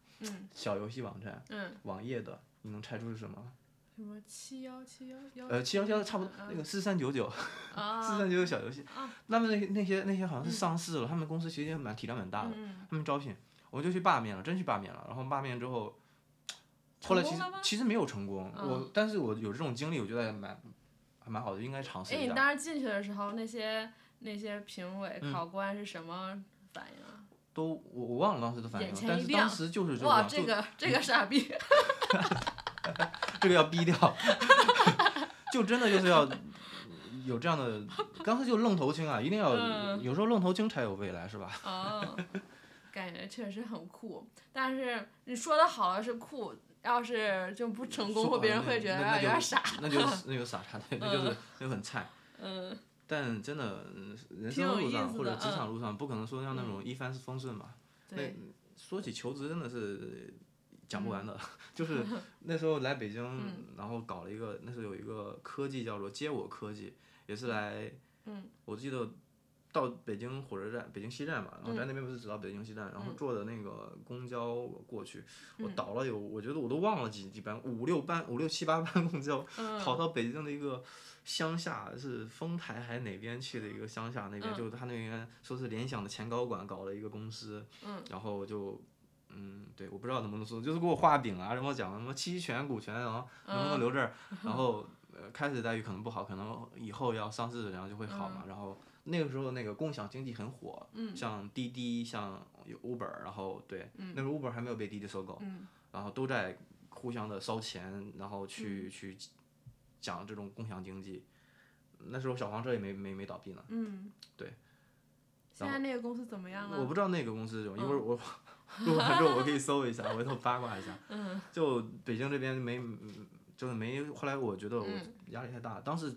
小游戏网站，网页的，你能猜出是什么？什么七幺七幺幺？呃，七幺七幺差不多，那个四三九九，四三九九小游戏。那么那些那些那些好像是上市了，他们公司其实也蛮体量蛮大的，他们招聘，我就去罢免了，真去罢免了。然后罢免之后，后来其实其实没有成功，我但是我有这种经历，我觉得蛮还蛮好的，应该尝试一下。哎，你当时进去的时候，那些那些评委考官是什么反应啊？都我我忘了当时的反应，但是当时就是哇，这个这个傻逼。这个要逼掉，就真的就是要有这样的，刚才就愣头青啊，一定要有时候愣头青才有未来，是吧？哦，感觉确实很酷，但是你说的好了是酷，要是就不成功，或别人会觉得有点傻。那就 那就傻叉，对，那就是就很菜。嗯。但真的，人生路上或者职场路上，不可能说像那种一帆风顺嘛。那。说起求职，真的是。讲不完的，就是那时候来北京，然后搞了一个，那时候有一个科技叫做接我科技，也是来，嗯。我记得到北京火车站，北京西站嘛，然后嗯。在那边不是只到北京西站，然后坐的那个公交过去，我嗯。倒了有，我觉得我都忘了几几班，五六班，五六七八班公交，嗯。跑到北京的一个乡下，是丰台还是哪边去的一个乡下那边，嗯。就是他那边说是联想的前高管搞了一个公司，嗯。然后就。嗯，对，我不知道能不能说，就是给我画饼啊，什么讲什么期权、股权，然后能不能留这儿，然后呃开始待遇可能不好，可能以后要上市，然后就会好嘛。然后那个时候那个共享经济很火，像滴滴，像有 Uber，然后对，那时候 Uber 还没有被滴滴收购，然后都在互相的烧钱，然后去、去讲这种共享经济。那时候小黄车也没没没倒闭呢，嗯，对。现在那个公司怎么样了？我不知道那个公司，一会儿我录完之后我可以搜一下，回头八卦一下。嗯就北京这边没，嗯就是没。后来我觉得我嗯压力太大，当时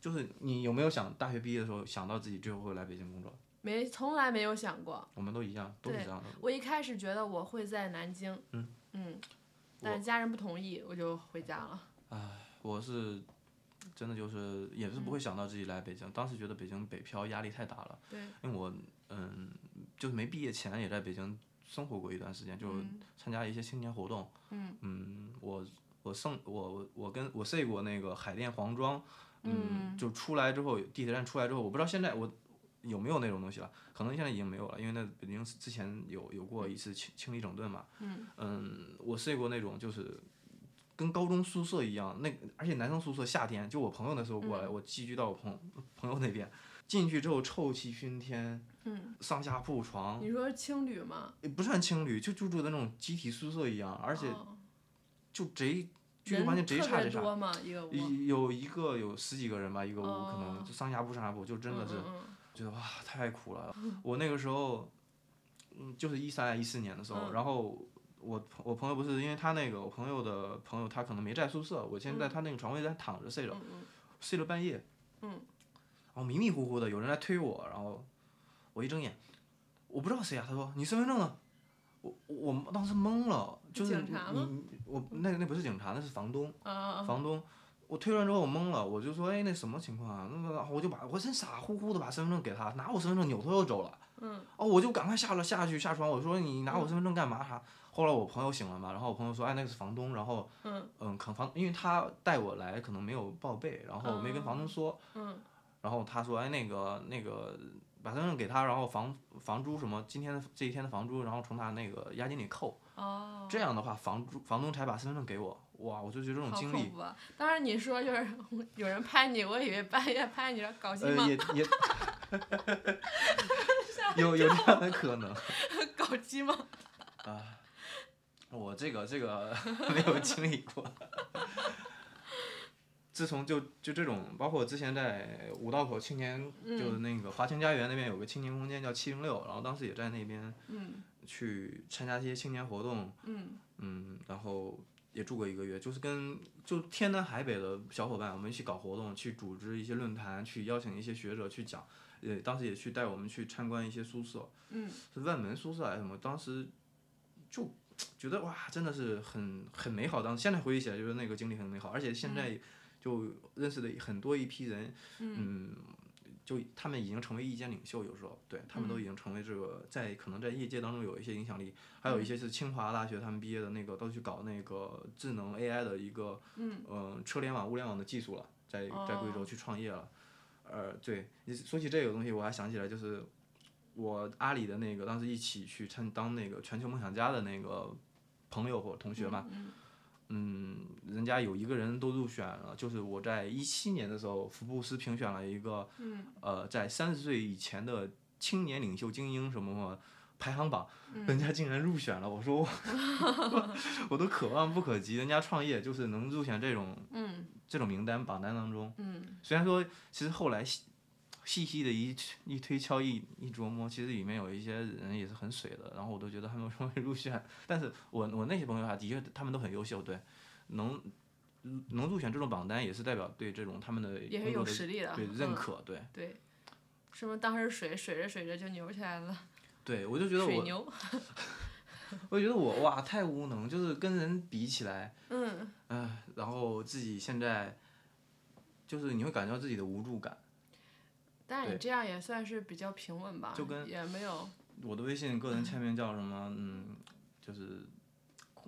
就是你有没有想大学毕业的时候想到自己最后会来北京工作？没，从来没有想过。我们都一样，都是这样的。我一开始觉得我会在南京，嗯但是家人不同意，我就回家了。唉我是真的就是也是不嗯会想到自己来北京，当时觉得北京北漂压力太大了，对，因为我嗯就是没毕业前也在北京生活过一段时间，就嗯参加一些青年活动。嗯我我剩我我跟我 say 过那个海淀黄庄，嗯就出来之后地铁站出来之后，我不知道现在我有没有那种东西了，可能现在已经没有了，因为那北京之前有有过一次清清理整顿嘛。嗯我 say 过那种就是。跟高中宿舍一样，那而且男生宿舍夏天，就我朋友那时候过来，我寄居到我朋朋友那边，进去之后臭气熏天，嗯，上下铺床，你说是青旅吗？也不算青旅，就就住的那种集体宿舍一样，而且哦就贼居住人环境贼特差贼差。别多吗？一个屋？一有一个有十几个人吧，一个屋可哦能就上下铺上下铺，就真的是嗯嗯觉得哇太苦了。我那个时候，嗯，就是一三一四年的时候，嗯然后我朋我朋友不是因为他那个我朋友的朋友他可能没在宿舍，我先在他那个床位上躺着睡着，睡了半夜，嗯，然后迷迷糊糊的有人来推我，然后我一睁眼，我不知道谁啊，他说你身份证呢？我我当时懵了，就是你我那那不是警察，那是房东。啊房东，我推完之后我懵了，我就说，哎，那什么情况啊？那个，我就把我真傻乎乎的把身份证给他，拿我身份证扭头就走了。嗯。哦，我就赶快下了下去下床，我说你拿我身份证干嘛？啥后来我朋友醒了嘛，然后我朋友说，哎，那个是房东，然后嗯嗯，可能房，因为他带我来可能没有报备，然后没跟房东说，嗯然后他说，哎，那个那个把身份证给他，然后房房租什么今天的这一天的房租，然后从他那个押金里扣，哦，这样的话房租房东才把身份证给我。哇，我就觉得这种经历！当然你说就是 有人拍你，我以为半夜拍你了，搞基吗？呃，也也 有有这样的可能搞基吗？啊。我这个这个没有经历过。自从就就这种，包括之前在五道口青年，就是那个华清家园那边有个青年空间叫七零六，然后当时也在那边嗯。去参加一些青年活动，嗯。嗯，然后也住过一个月，就是跟就天南海北的小伙伴，我们一起搞活动，去组织一些论坛，去邀请一些学者去讲，呃，当时也去带我们去参观一些宿舍，嗯。是万门宿舍还是什么，当时就觉得哇，真的是很很美好。当时现在回忆起来，就是那个经历很美好，而且现在就认识的很多一批人，嗯。就他们已经成为意见领袖，有时候对他们都已经成为这个在可能在业界当中有一些影响力，还有一些是清华大学他们毕业的那个都去搞那个智能 AI 的一个嗯、呃车联网物联网的技术了，在在贵州去创业了。呃，对，你说起这个东西，我还想起来就是我阿里的那个当时一起去参当那个全球梦想家的那个朋友或同学嘛，嗯，人家有一个人都入选了，就是我在一七年的时候，福布斯评选了一个，呃，在三十岁以前的青年领袖精英什么什么排行榜，人家竟然入选了，我说我 我都可望不可及，人家创业就是能入选这种嗯。这种名单榜单当中，嗯。虽然说其实后来细细细的一一推敲一一琢磨，其实里面有一些人也是很水的，然后我都觉得他们为什么会入选，但是我我那些朋友啊，的确他们都很优秀，对，能能入选这种榜单也是代表对这种他们的也是有实力的，对认嗯可，对对，是不是当时水水着水着就牛起来了？对，我就觉得我水牛，我觉得我哇太无能，就是跟人比起来，嗯唉，然后自己现在就是你会感觉到自己的无助感，但是你这样也算是比较平稳吧，就跟也没有，我的微信个人签名叫什么？嗯，就是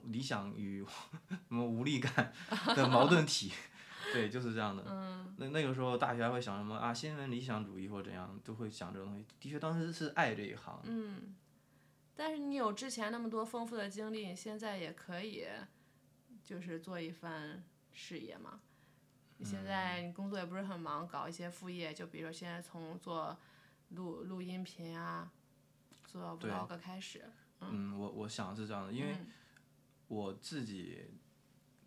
理想与什么无力感的矛盾体。对，就是这样的。嗯那那个时候大学还会想什么啊，新闻理想主义或怎样，都会想这个东西。的确，当时是爱这一行。嗯。但是你有之前那么多丰富的经历，你现在也可以，就是做一番事业嘛。你现在你工作也不是很忙，搞一些副业，就比如说现在从做录录音频啊，做对 vlog 开始。嗯，我我想是这样的，因为嗯。我自己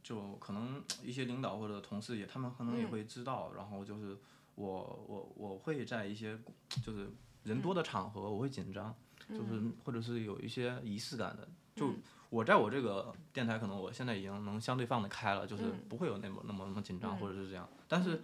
就可能 一些领导或者同事也，他们可能也嗯。会知道，然后就是我我我会在一些就是人多的场合我会紧张，就是或者是有一些仪式感的，就我在我这个电台可能我现在已经能相对放得开了，就是不会有那么那么那么紧张或者是这样，但是。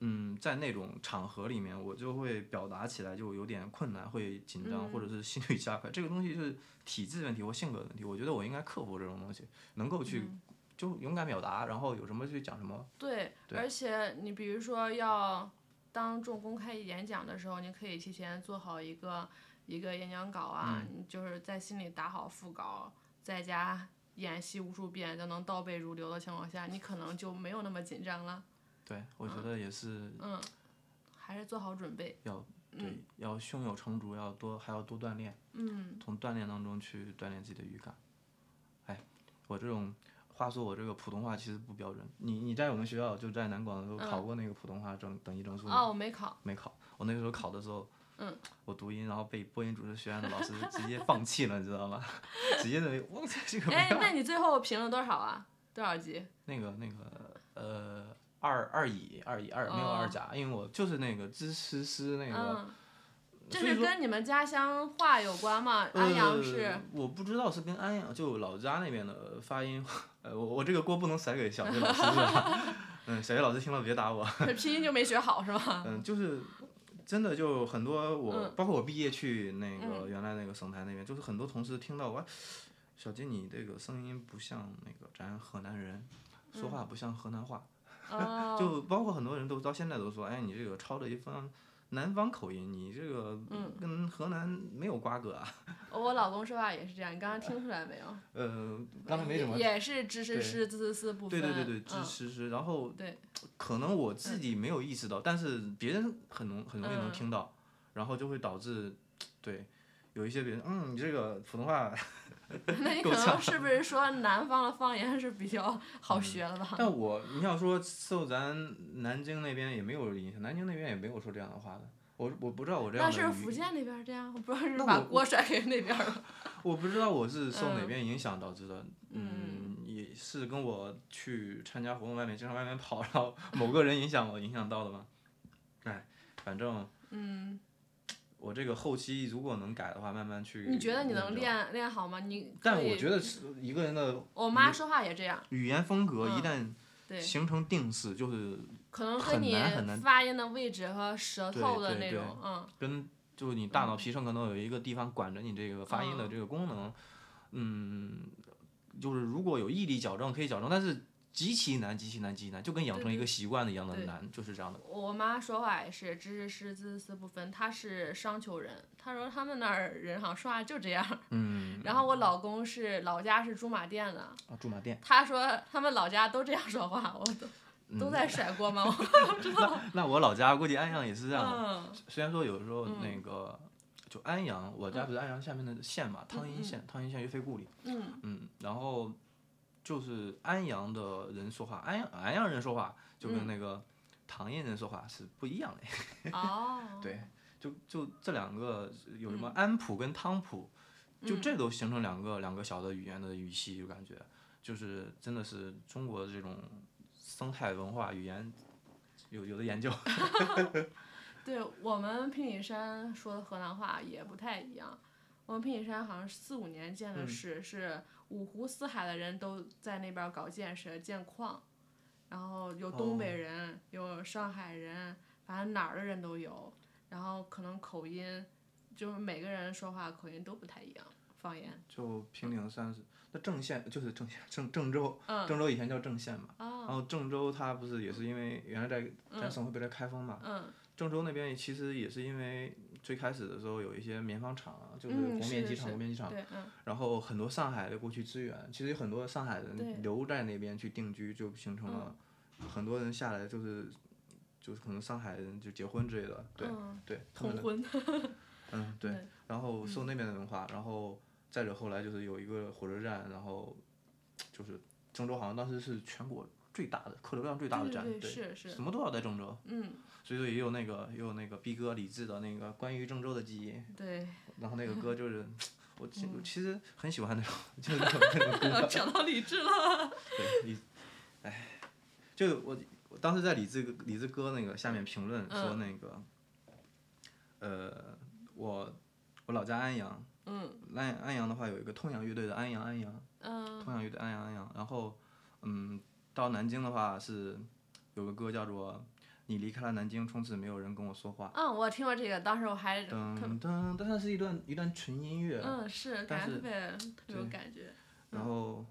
嗯，在那种场合里面，我就会表达起来就有点困难，会紧张，或者是心率加快。这个东西是体质问题或性格问题，我觉得我应该克服这种东西，能够去就勇敢表达，然后有什么就讲什么。对，对而且你比如说要当众公开演讲的时候，你可以提前做好一个一个演讲稿啊，嗯你就是在心里打好腹稿，在家演习无数遍都能倒背如流的情况下，你可能就没有那么紧张了。对，我觉得也是嗯，还是做好准备。要对，要胸有成竹，要多还要多锻炼，嗯从锻炼当中去锻炼自己的语感。哎，我这种。话说我这个普通话其实不标准，你你在我们学校就在南广的时候考过那个普通话证等级证书吗？哦，我没考。没考，我那个时候考的时候，嗯，我读音，然后被播音主持学院的老师 直接放弃了，你知道吗？直接认为我这个没哎，有那你最后评了多少啊？多少级？那个那个呃二二乙二乙二没有二甲，因为我就是那个支持师那个，这是跟你们家乡话有关吗？安阳是呃。我不知道是跟安阳就老家那边的发音，呃我我这个锅不能甩给小学老师是吧？嗯，小学老师听了别打我。这拼音就没学好是吧？嗯，就是真的就很多我，嗯。包括我毕业去那个原来那个省台那边，就是很多同事听到我，小金你这个声音不像那个咱河南人，说话不像河南话，哦，就包括很多人都到现在都说，哎，你这个抄的一方南方口音，你这个嗯跟河南没有瓜葛啊。我老公说话也是这样，你刚刚听出来没有？呃，刚才没什么。也是支持对师、滋滋滋不分。对对对对，支嗯持是，然后对可能我自己没有意识到，但是别人很容很容易能嗯听到，然后就会导致，对，有一些别人，嗯，你这个普通话，那你可能是不是说南方的方言是比较好学的吧？但我你要说受咱南京那边也没有影响，南京那边也没有说这样的话的，我我不知道我这样那是福建那边这样，我不知道是把锅甩给那边了。我不知道我是 受哪嗯边影响导致的，嗯，也是跟我去参加活动外面经常外面跑，然后某个人影响我影响到的吗？哎，反正嗯，我这个后期如果能改的话，慢慢去。你觉得你能？练练好吗？你但我觉得是一个人的我妈说话也这样，语言风格一嗯旦，形成定式，就是可能很难很难发音的位置和舌对头的那种，嗯，跟就是你大脑皮层可能有一个地方管着你这个发音的嗯这个功能，嗯，就是如果有毅力矫正可以矫正，但是极其难，极其难，极其难，就跟养成一个习惯的一样的难，就是这样的。我妈说话也是支持师、滋滋不分，她是商丘人，她说他们那儿人好像说话就这样。嗯，然后我老公是老家是驻马店的，啊，驻马店，他说他们老家都这样说话，我都嗯都在 甩锅吗？我知道那我老家估计安阳也是这样的。嗯虽然说有时候嗯那个，就安阳，我家不是安阳下面的县嘛，汤阴县，汤阴县岳飞故里，嗯嗯，然后就是安阳的人说话，安阳安阳人说话就跟嗯那个唐阴人说话是不一样的。哦，对，就就这两个有什么安普跟汤普，就嗯这都形成两个两个小的语言的语系，就感觉就是真的是中国的这种生态文化语言有有的研究。对我们平顶山说的河南话也不太一样。我们平顶山好像是四五年建的嗯市，是五湖四海的人都在那边搞建设、建矿，然后有东北哦人，有上海人，反正哪儿的人都有。然后可能口音，就是每个人说话口音都不太一样，方言。就平顶山是那郑县，就是郑县郑郑州，嗯郑州以前叫郑县嘛。然哦，后郑州它不是也是因为原来在咱嗯省会不是在开封嘛，嗯郑州那边其实也是因为最开始的时候有一些棉纺厂啊，就是嗯国棉机场、是是国棉机场，对，嗯，然后很多上海的过去支援，其实有很多上海人留在那边去定居，就形成了很多人下来就是就是可能上海人就结婚之类的，对、嗯对，他们同的婚，嗯对对，然后受那边的文化，然后再者后来就是有一个火车站，然后就是郑州好像当时是全国最大的客流量最大的站，对对是是什么都要在郑州，嗯，所以说也有那个也有那个逼哥李志的那个关于郑州的记忆，对，然后那个 歌就是我其实很喜欢那种 就是那种歌，扯到理智了，对李，哎，就我我当时在李志李志哥那个下面评论说嗯那个，呃，我我老家安阳，嗯。安安阳的话有一个痛仰乐队的安阳安阳，嗯。痛仰乐队安阳安阳，然后嗯，到南京的话是有个歌叫做。你离开了南京，从此没有人跟我说话。嗯，我听过这个，当时我还特噔噔，但它是一段一段纯音乐，嗯是但是感觉特别特别有感觉，然后，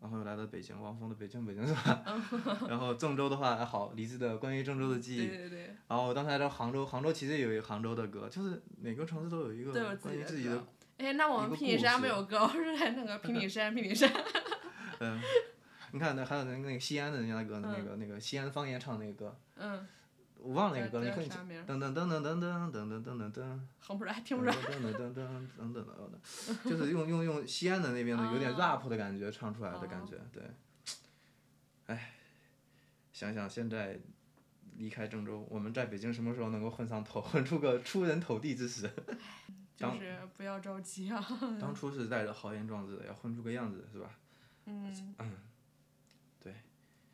然后又来到北京，汪峰的《北京北京》是吧？然后郑州的话还好，李志的《关于郑州的记忆》对对对，然后当时来到杭州，杭州其实也有一个杭州的歌，就是每个城市都有一个关于自自己的己的，哎，那我们平顶山没有歌，我是来那个平顶山，平顶山，嗯，你看那还有那那个西安的人家的歌，那个那个西安方言唱那个歌，嗯，我忘了那个歌，了你可以啥名儿噔噔噔噔噔噔噔噔噔噔。哼不出来，听不出来，噔噔噔噔噔噔噔，就是用用用西安的那边的有点哦 rap 的感觉唱出来的感哦觉，对。哎，想想现在离开郑州，我们在北京什么时候能够混上头，混出个出人头地之时？当就是不要着急啊，当初是带着豪言壮志的，要混出个样子，是吧？嗯，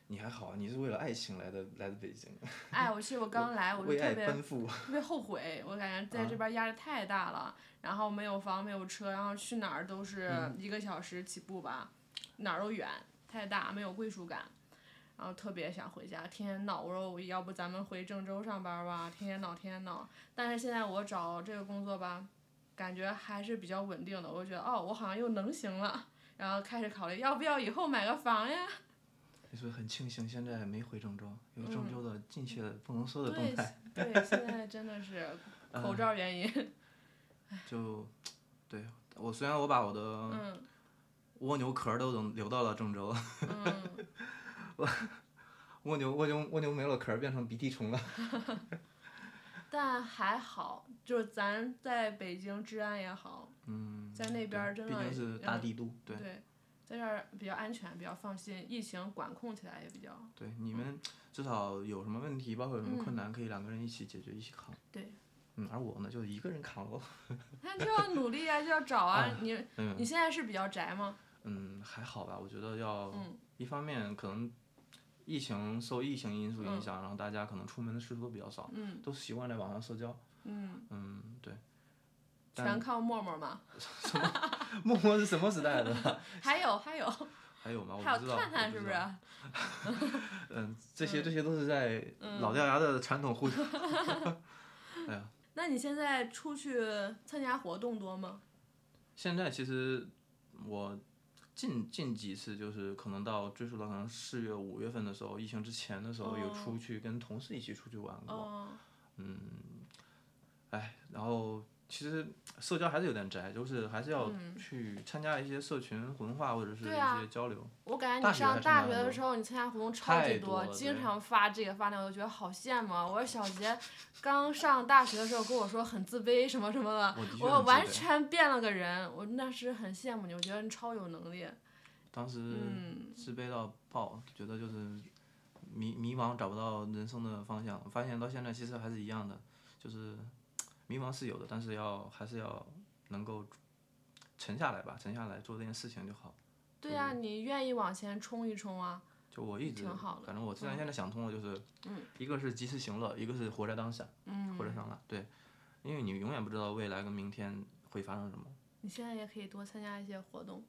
你还好，你是为了爱情来的来的北京，哎，我其实我刚来，我就特别奔赴。特别后悔，我感觉在这边压力太大了，然后没有房没有车，然后去哪儿都是一个小时起步吧，哪儿都远，太大没有归属感，然后特别想回家，天天闹，我说我要不咱们回郑州上班吧，天天闹天天闹，但是现在我找这个工作吧，感觉还是比较稳定的，我就觉得哦，我好像又能行了，然后开始考虑要不要以后买个房呀，你是不是很庆幸现在没回郑州，有郑州的近期的不能说的动对态？对，现在真的是 口罩原因，就，对我虽然我把我的嗯蜗牛壳都留留到了郑州，嗯。蜗牛蜗牛蜗牛没了壳变成鼻涕虫了。但还好，就是咱在北京治安也好，嗯，在那边真的毕竟是大嗯帝都，对对，在这儿比较安全，比较放心，疫情管控起来也比较对，你们至少有什么问题，包括有什么困嗯难，可以两个人一起解决，一起扛。对。嗯，而我呢，就一个人扛喽。那就要努力啊，就要找啊。你嗯你现在是比较宅吗？嗯，还好吧，我觉得要嗯一方面可能疫情受疫情因素影嗯响，然后大家可能出门的次数都比较少，嗯都习惯在网上社交。嗯，嗯，对。全靠陌陌嘛。陌陌是什么时代的？还有还有还有吗？我还不知道。有探探是不是？嗯，这些这些都是在嗯老掉牙的传统互动。哎呀，那你现在出去参加活动多吗？现在其实我近近几次就是可能到追溯到可能四月五月份的时候，疫情之前的时候有哦出去跟同事一起出去玩过。嗯，哎，然后其实社交还是有点宅，就是还是要嗯去参加一些社群文化或者是一些交流。我感觉你上大学的时候，你参加活动超级太多经常发这个发那个，我就觉得好羡慕啊。我小杰刚上大学的时候跟我说很自卑什么什么的，我完全变了个人。我那时很羡慕你，我觉得你超有能力。当时嗯自卑到爆，觉得就是迷迷茫，找不到人生的方向。发现到现在其实还是一样的，就是迷茫是有的，但是要还是要能够沉下来吧，沉下来做这件事情就好。对呀、你愿意往前冲一冲啊。就我一直挺好，的反正我虽然现在想通了，就是，嗯一个是及时行乐，一个是活在当下，嗯活在当下。对，因为你永远不知道未来跟明天会发生什么。你现在也可以多参加一些活动，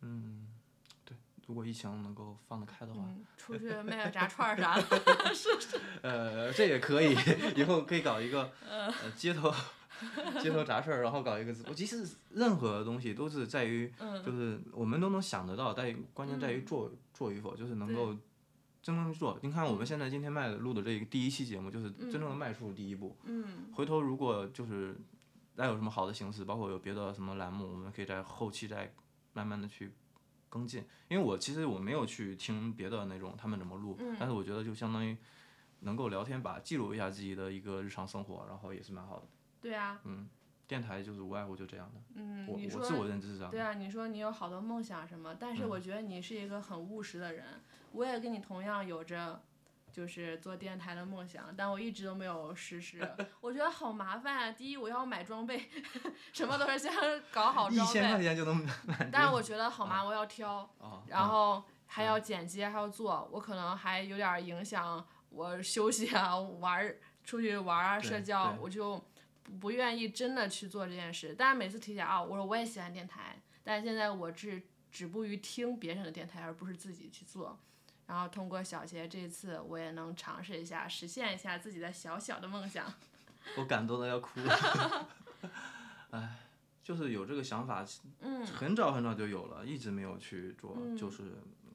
嗯，对，如果疫情能够放得开的话，嗯，出去卖个炸串儿啥的。是是呃，这也可以，以后可以搞一个街头街头炸串儿，然后搞一个直播。其实任何东西都是在于，嗯就是我们都能想得到，在于关键在于做做与否，就是能够真正去做。你看我们现在今天卖的录的这个第一期节目，就是真正的迈出第一步。嗯回头如果就是再有什么好的形式，包括有别的什么栏目，我们可以在后期再慢慢的去跟进。因为我其实我没有去听别的那种他们怎么录，嗯但是我觉得就相当于能够聊天吧，记录一下自己的一个日常生活，然后也是蛮好的。对啊，嗯电台就是无外乎就这样的，嗯，我我自我认知是这样的。对啊，你说你有好多梦想什么，但是嗯我觉得你是一个很务实的人，我也跟你同样有着。就是做电台的梦想，但我一直都没有实施。我觉得好麻烦啊！第一，我要买装备，什么都是先搞好一装千块备。钱就能但是我觉得好麻，我要挑，啊，然后还要剪辑，还要做，我可能还有点影响我休息啊、玩儿、出去玩儿啊、社交，我就不不愿意真的去做这件事。但是每次提起来啊，我说我也喜欢电台，但是现在我只止步于听别人的电台，而不是自己去做。然后通过小杰这次，我也能尝试一下，实现一下自己的小小的梦想。我感动的要哭了。哎，就是有这个想法，嗯很早很早就有了，一直没有去做，嗯就是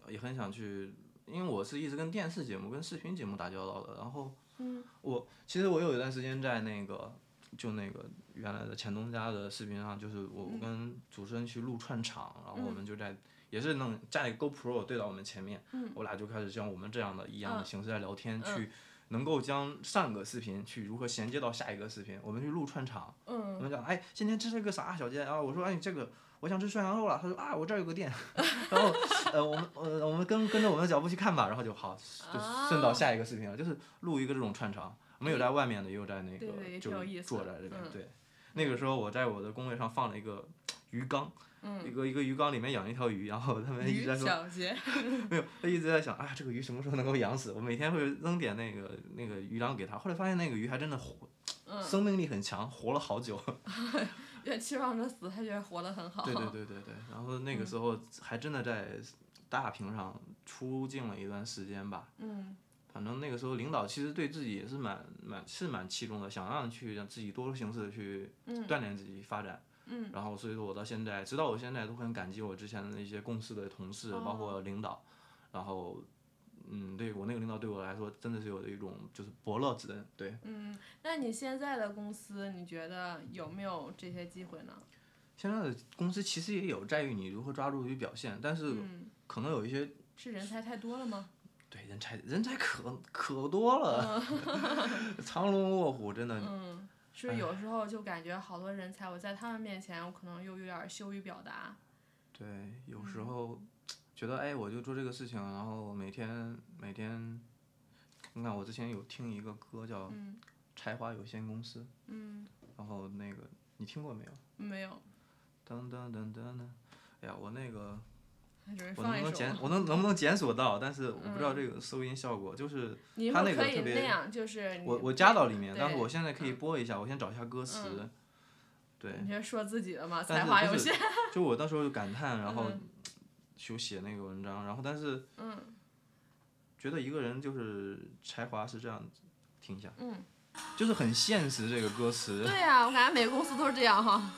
也很想去，因为我是一直跟电视节目、跟视频节目打交道的。然后，嗯我其实我有一段时间在那个就那个原来的前东家的视频上，就是我嗯跟主持人去录串场，然后我们就在。也是能架一个 GoPro 对到我们前面，嗯我俩就开始像我们这样的一样的嗯形式在聊天，嗯去能够将上个视频去如何衔接到下一个视频，我们去录串场，我嗯们讲，哎，今天吃这个啥，小杰啊？我说，哎，这个我想吃涮羊肉了。他说啊，我这儿有个店。然后，呃，我们呃我们跟跟着我们的脚步去看吧，然后就好，就顺到下一个视频了，就是录一个这种串场。我们有在外面的，也有在那个就坐在这边。嗯对，那个时候我在我的工位上放了一个鱼缸，一个一个鱼缸里面养一条鱼，然后他们一直在于说，没有，他一直在想，啊，这个鱼什么时候能够养死？我每天会扔点那个那个鱼粮给他。后来发现那个鱼还真的活，嗯 生命力很强，活了好久。越期望着死，他觉得活得很好。对对对对对，然后那个时候还真的在大屏上出镜了一段时间吧。嗯反正那个时候领导其实对自己也是蛮蛮是蛮器重的，想让去让自己多形式的去嗯锻炼自己发展。嗯然后所以说我到现在，直到我现在都很感激我之前的那些公司的同事，包哦括领导。然后，嗯，对我那个领导对我来说真的是有一种就是伯乐之恩。对，嗯，那你现在的公司，你觉得有没有这些机会呢？现在的公司其实也有在于你如何抓住与表现，但是嗯，可能有一些是人才太多了吗？对，人才人才可可多了，藏龙卧虎，真的。嗯，是有时候就感觉好多人才，我在他们面前，我可能又有点羞于表达。对，有时候觉得哎，我就做这个事情，然后每天每天，你看我之前有听一个歌叫《嗯才华有限公司》，嗯，然后那个你听过没有？没有，噔噔噔噔噔，哎呀，我那个 我能不能。检我能能不能检索到？但是我不知道这个收音效果，就是你他们可以那个特别就是我我加到里面，但是我现在可以嗯播一下，我先找一下歌词。对，你先说自己的嘛，但才华有限。就我到时候就感叹，然后嗯就写那个文章，然后但是嗯觉得一个人就是才华是这样子，听一下，嗯，就是很现实这个歌词。对呀、我感觉每个公司都是这样哈。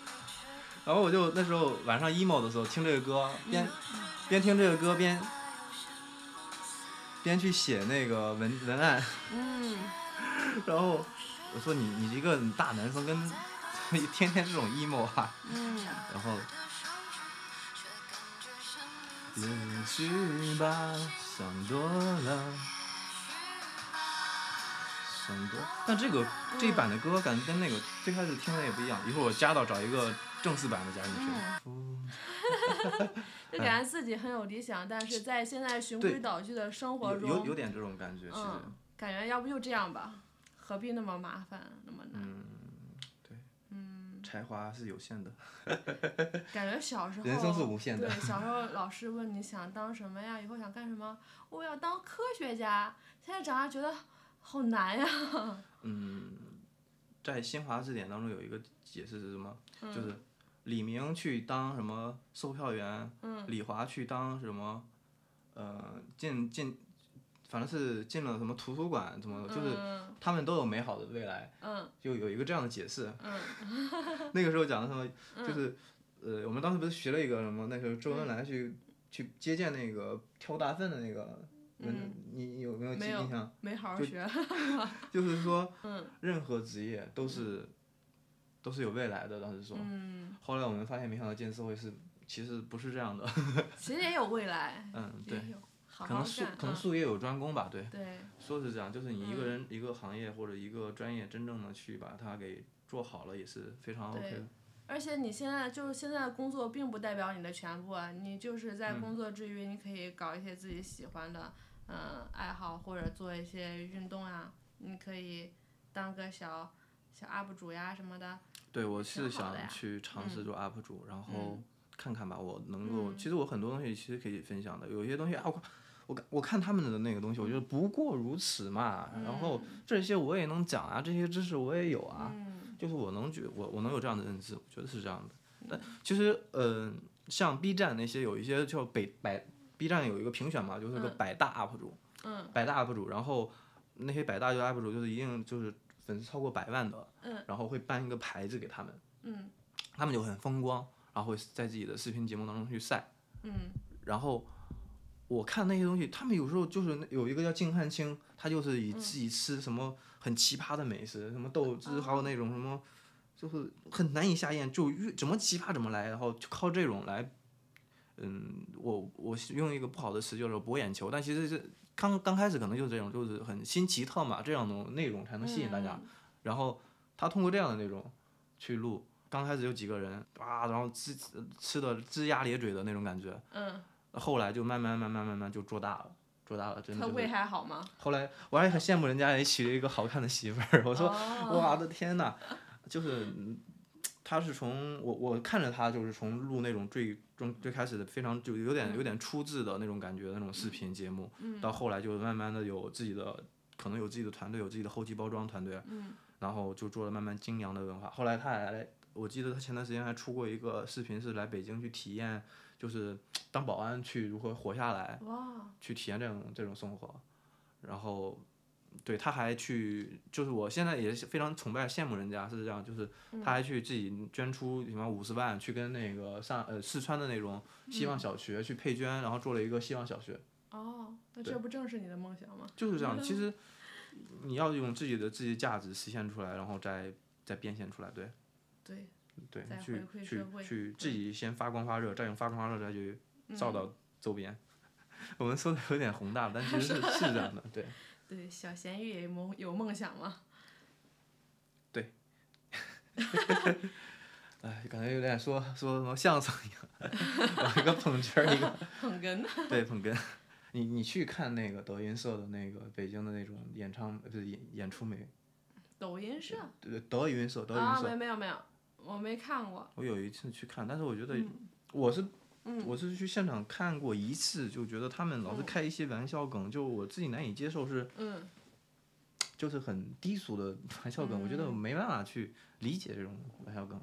然后我就那时候晚上 emo 的时候听这个歌，边嗯边听这个歌边边去写那个文文案，嗯，然后我说你你一个大男生跟 天天这种 emo 啊，嗯，然后。也许吧，想多了，想多。但这个这一版的歌感觉跟那个最开始听的也不一样，一会儿我加到找一个正式版的贾女士。嗯 就感觉自己很有理想，但是在现在循规蹈矩的生活有中，有有点这种感觉，其实。嗯，感觉要不就这样吧，何必那么麻烦，那么难？嗯，对，嗯，才华是有限的，感觉小时候人生是无限的对，小时候老师问你想当什么呀，以后想干什么，我要当科学家。现在长大觉得好难呀。嗯，在新华字典当中有一个解释是什么？嗯就是李明去当什么售票员，嗯李华去当什么，呃，进进，反正是进了什么图书馆，怎么，就是嗯他们都有美好的未来，嗯就有一个这样的解释。嗯 那个时候讲的什么，就是，呃，我们当时不是学了一个什么，那时候周恩来去去接见那个挑大粪的那个嗯，你有没有记印象？没好好就学。就是说，嗯任何职业都是都是有未来的。当时说，嗯，后来我们发现，没想到建设会是其实不是这样的。其实也有未来，嗯，对，可。能术可能嗯术业有专攻吧，对，对，说是这样，就是你一个嗯人、一个行业或者一个专业真正的去把它给做好了，也是非常 OK 对的。而且你现在就是现在的工作，并不代表你的全部啊。你就是在嗯工作之余，你可以搞一些自己喜欢的，嗯、爱好，或者做一些运动啊。你可以当个小小 UP 主呀什么的。对，我是想去尝试做 UP 主，然后嗯看看吧，我能够。嗯其实我很多东西其实可以分享的，有一些东西啊，我我看我看他们的那个东西，我觉得不过如此嘛。然后这些我也能讲啊，这些知识我也有啊，嗯就是我能觉我我能有这样的认知，我觉得是这样的。但其实，嗯、像 B 站那些有一些叫北百 B 站有一个评选嘛，就是个百大 UP 主，嗯百大 UP 主，然后那些百大就 UP 主就是一定就是粉丝超过百万的，嗯。然后会颁一个牌子给他们，嗯。他们就很风光，然后会在自己的视频节目当中去晒，嗯。然后我看那些东西，他们有时候就是有一个叫静汉卿，他就是以自己吃什么很奇葩的美食，什么豆汁，还有那种什么，就是很难以下咽，就越怎么奇葩怎么来，然后就靠这种来，嗯，我我用一个不好的词就是博眼球，但其实是刚刚开始可能就是这种，就是很新奇特嘛，这样的内容才能吸引大家，然后他通过这样的内容去录。刚开始有几个人啊，然后吃吃的龇牙咧嘴的那种感觉，嗯，后来就慢慢慢慢慢慢就做大了，做大了，真的他胃就是。还好吗？后来我还很羡慕人家也娶了一个好看的媳妇儿，我说、哦 哇我的天呐，就是嗯他是从我我看着他就是从录那种最中最开始的非常就有点有点出自的那种感觉的那种视频节目，到后来就慢慢的有自己的可能有自己的团队，有自己的后期包装团队，然后就做了慢慢精良的文化。后来他还来，我记得他前段时间还出过一个视频，是来北京去体验，就是当保安去如何活下来，哇，去体验这种这种生活，然后。对，他还去，就是我现在也是非常崇拜、羡慕人家是这样，就是他还去自己捐出什么五十万，去跟那个上呃四川的那种希望小学去配捐，然后做了一个希望小学，哦，那对这不正是你的梦想吗？就是这样。其 实你要用自己的自己的价值实现出来，然后再再变现出来，对对，对再，去去去自己先发光发热，再用发光发热再去嗯照到周边。我们说的有点宏大，但其实是 是这样的，对。对，小咸鱼也有梦有梦想嘛。哎，感觉有点说说什么相声一样，一个捧哏儿，一个 捧哏，对捧哏。你你去看那个德云社的那个北京的那种演唱不是演演出没？抖音社对对，德云社，德云啊，社。没没有没有，我没看过。我有一次去看，但是我觉得嗯我是、我是去现场看过一次，就觉得他们老是嗯开一些玩笑梗，就我自己难以接受是，嗯 就是很低俗的 玩笑梗，我觉得我没办法去理解这种玩笑梗。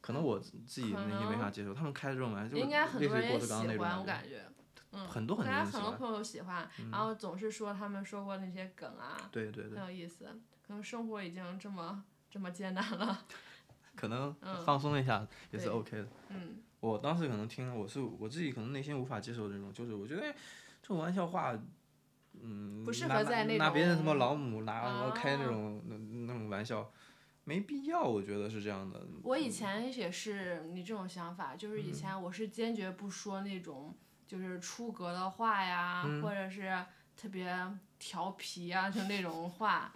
可能我自己可内心没法接受，他们开的这种玩笑，就应该很类似多人也喜于郭德纲那种欢，我感感觉。嗯，很多很大家多人喜欢。嗯很多朋友喜欢，然后总是说他们说过那些梗啊，对对对很，有意思。可能生活已经这么这么艰难了。可能嗯放松一下也是 OK 的。嗯我当时可能听了，我是我自己可能内心无法接受这种，就是我觉得哎这种玩笑话，嗯，不适合在那拿别人什么老母拿什么开那啊种那那种玩笑，没必要，我觉得是这样的。我以前也是你这种想法，就是嗯以前我是坚决不说那种就是出格的话呀，嗯或者是特别调皮啊，就那种话，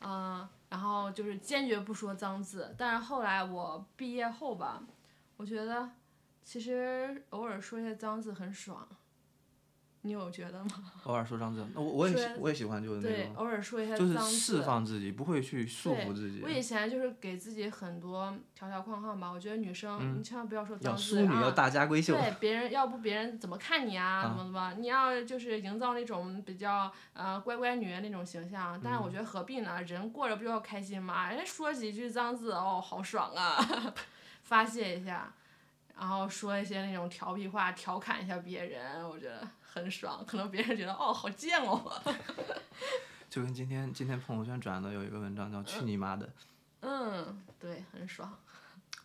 嗯，然后就是坚决不说脏字。但是后来我毕业后吧，我觉得其实偶尔说一些脏字很爽，你有觉得吗？偶尔说脏字，那我我也喜我也喜欢就是那对，种，偶尔说一些就是脏释字。放自己，不会去束缚自己我。以前就是给自己很多条条框框吧，我觉得女生、你千万不要说脏字啊。淑女，要大家闺秀。对，别人要不别人怎么看你啊？怎么怎么？你要就是营造那种比较呃乖乖女那种形象，但是我嗯觉得何必呢？人过着不就要开心吗？人家说几句脏字，哦，好爽啊，发泄一下，然后说一些那种调皮话，调侃一下别人，我觉得很爽。可能别人觉得哦，好贱哦。就跟今天今天朋友圈转的有一个文章叫“去你妈的嗯，对，很爽。”，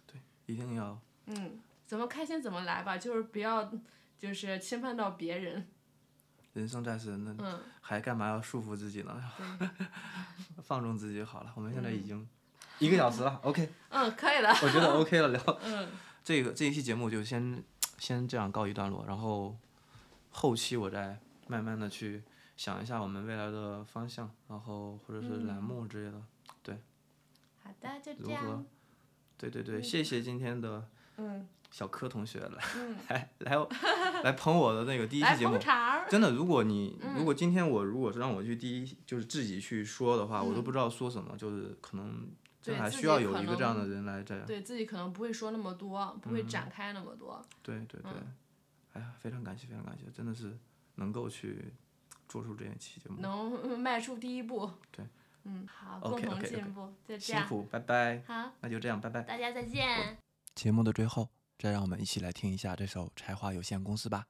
对一定要嗯，怎么开心怎么来吧，就是不要就是侵犯到别人。人生在世，那嗯，还干嘛要束缚自己呢？对，放纵自己好了。我们现在已经一个小时了，OK，嗯，可以了，我觉得 OK 了，聊嗯，这个这一期节目就先先这样告一段落，然后后期我再慢慢的去想一下我们未来的方向，然后或者是栏目之类的。对好的，就这如何。样，对对对，谢谢今天的嗯。小柯同学来嗯，来来来捧我的那个第一期节目真的，如果你嗯如果今天我如果是让我去第一，就是自己去说的话，我都嗯不知道说什么，就是可能真对还需要有一个这样的人来这样。对自己可能不会说那么多，不会嗯展开那么多，对对对嗯，哎呀，非常感谢，非常感谢，真的是能够去做出这一期节目，能迈出第一步，对，嗯，好共同进步，就这样，辛苦，拜拜，好，那就这样，拜拜。大家再见。节目的最后，再让我们一起来听一下这首《柴华有限公司》吧。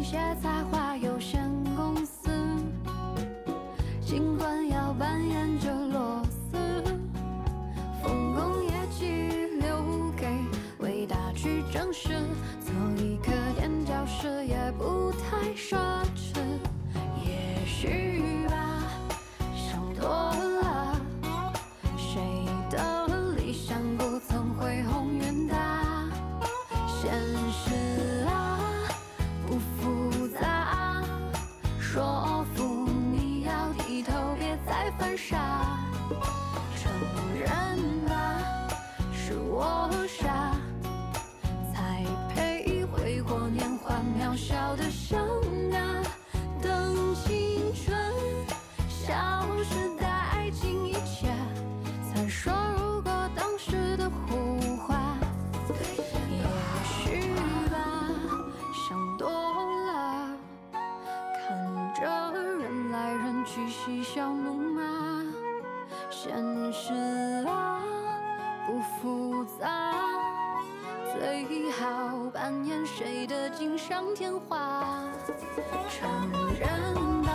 别明显才华上添花。承认吧，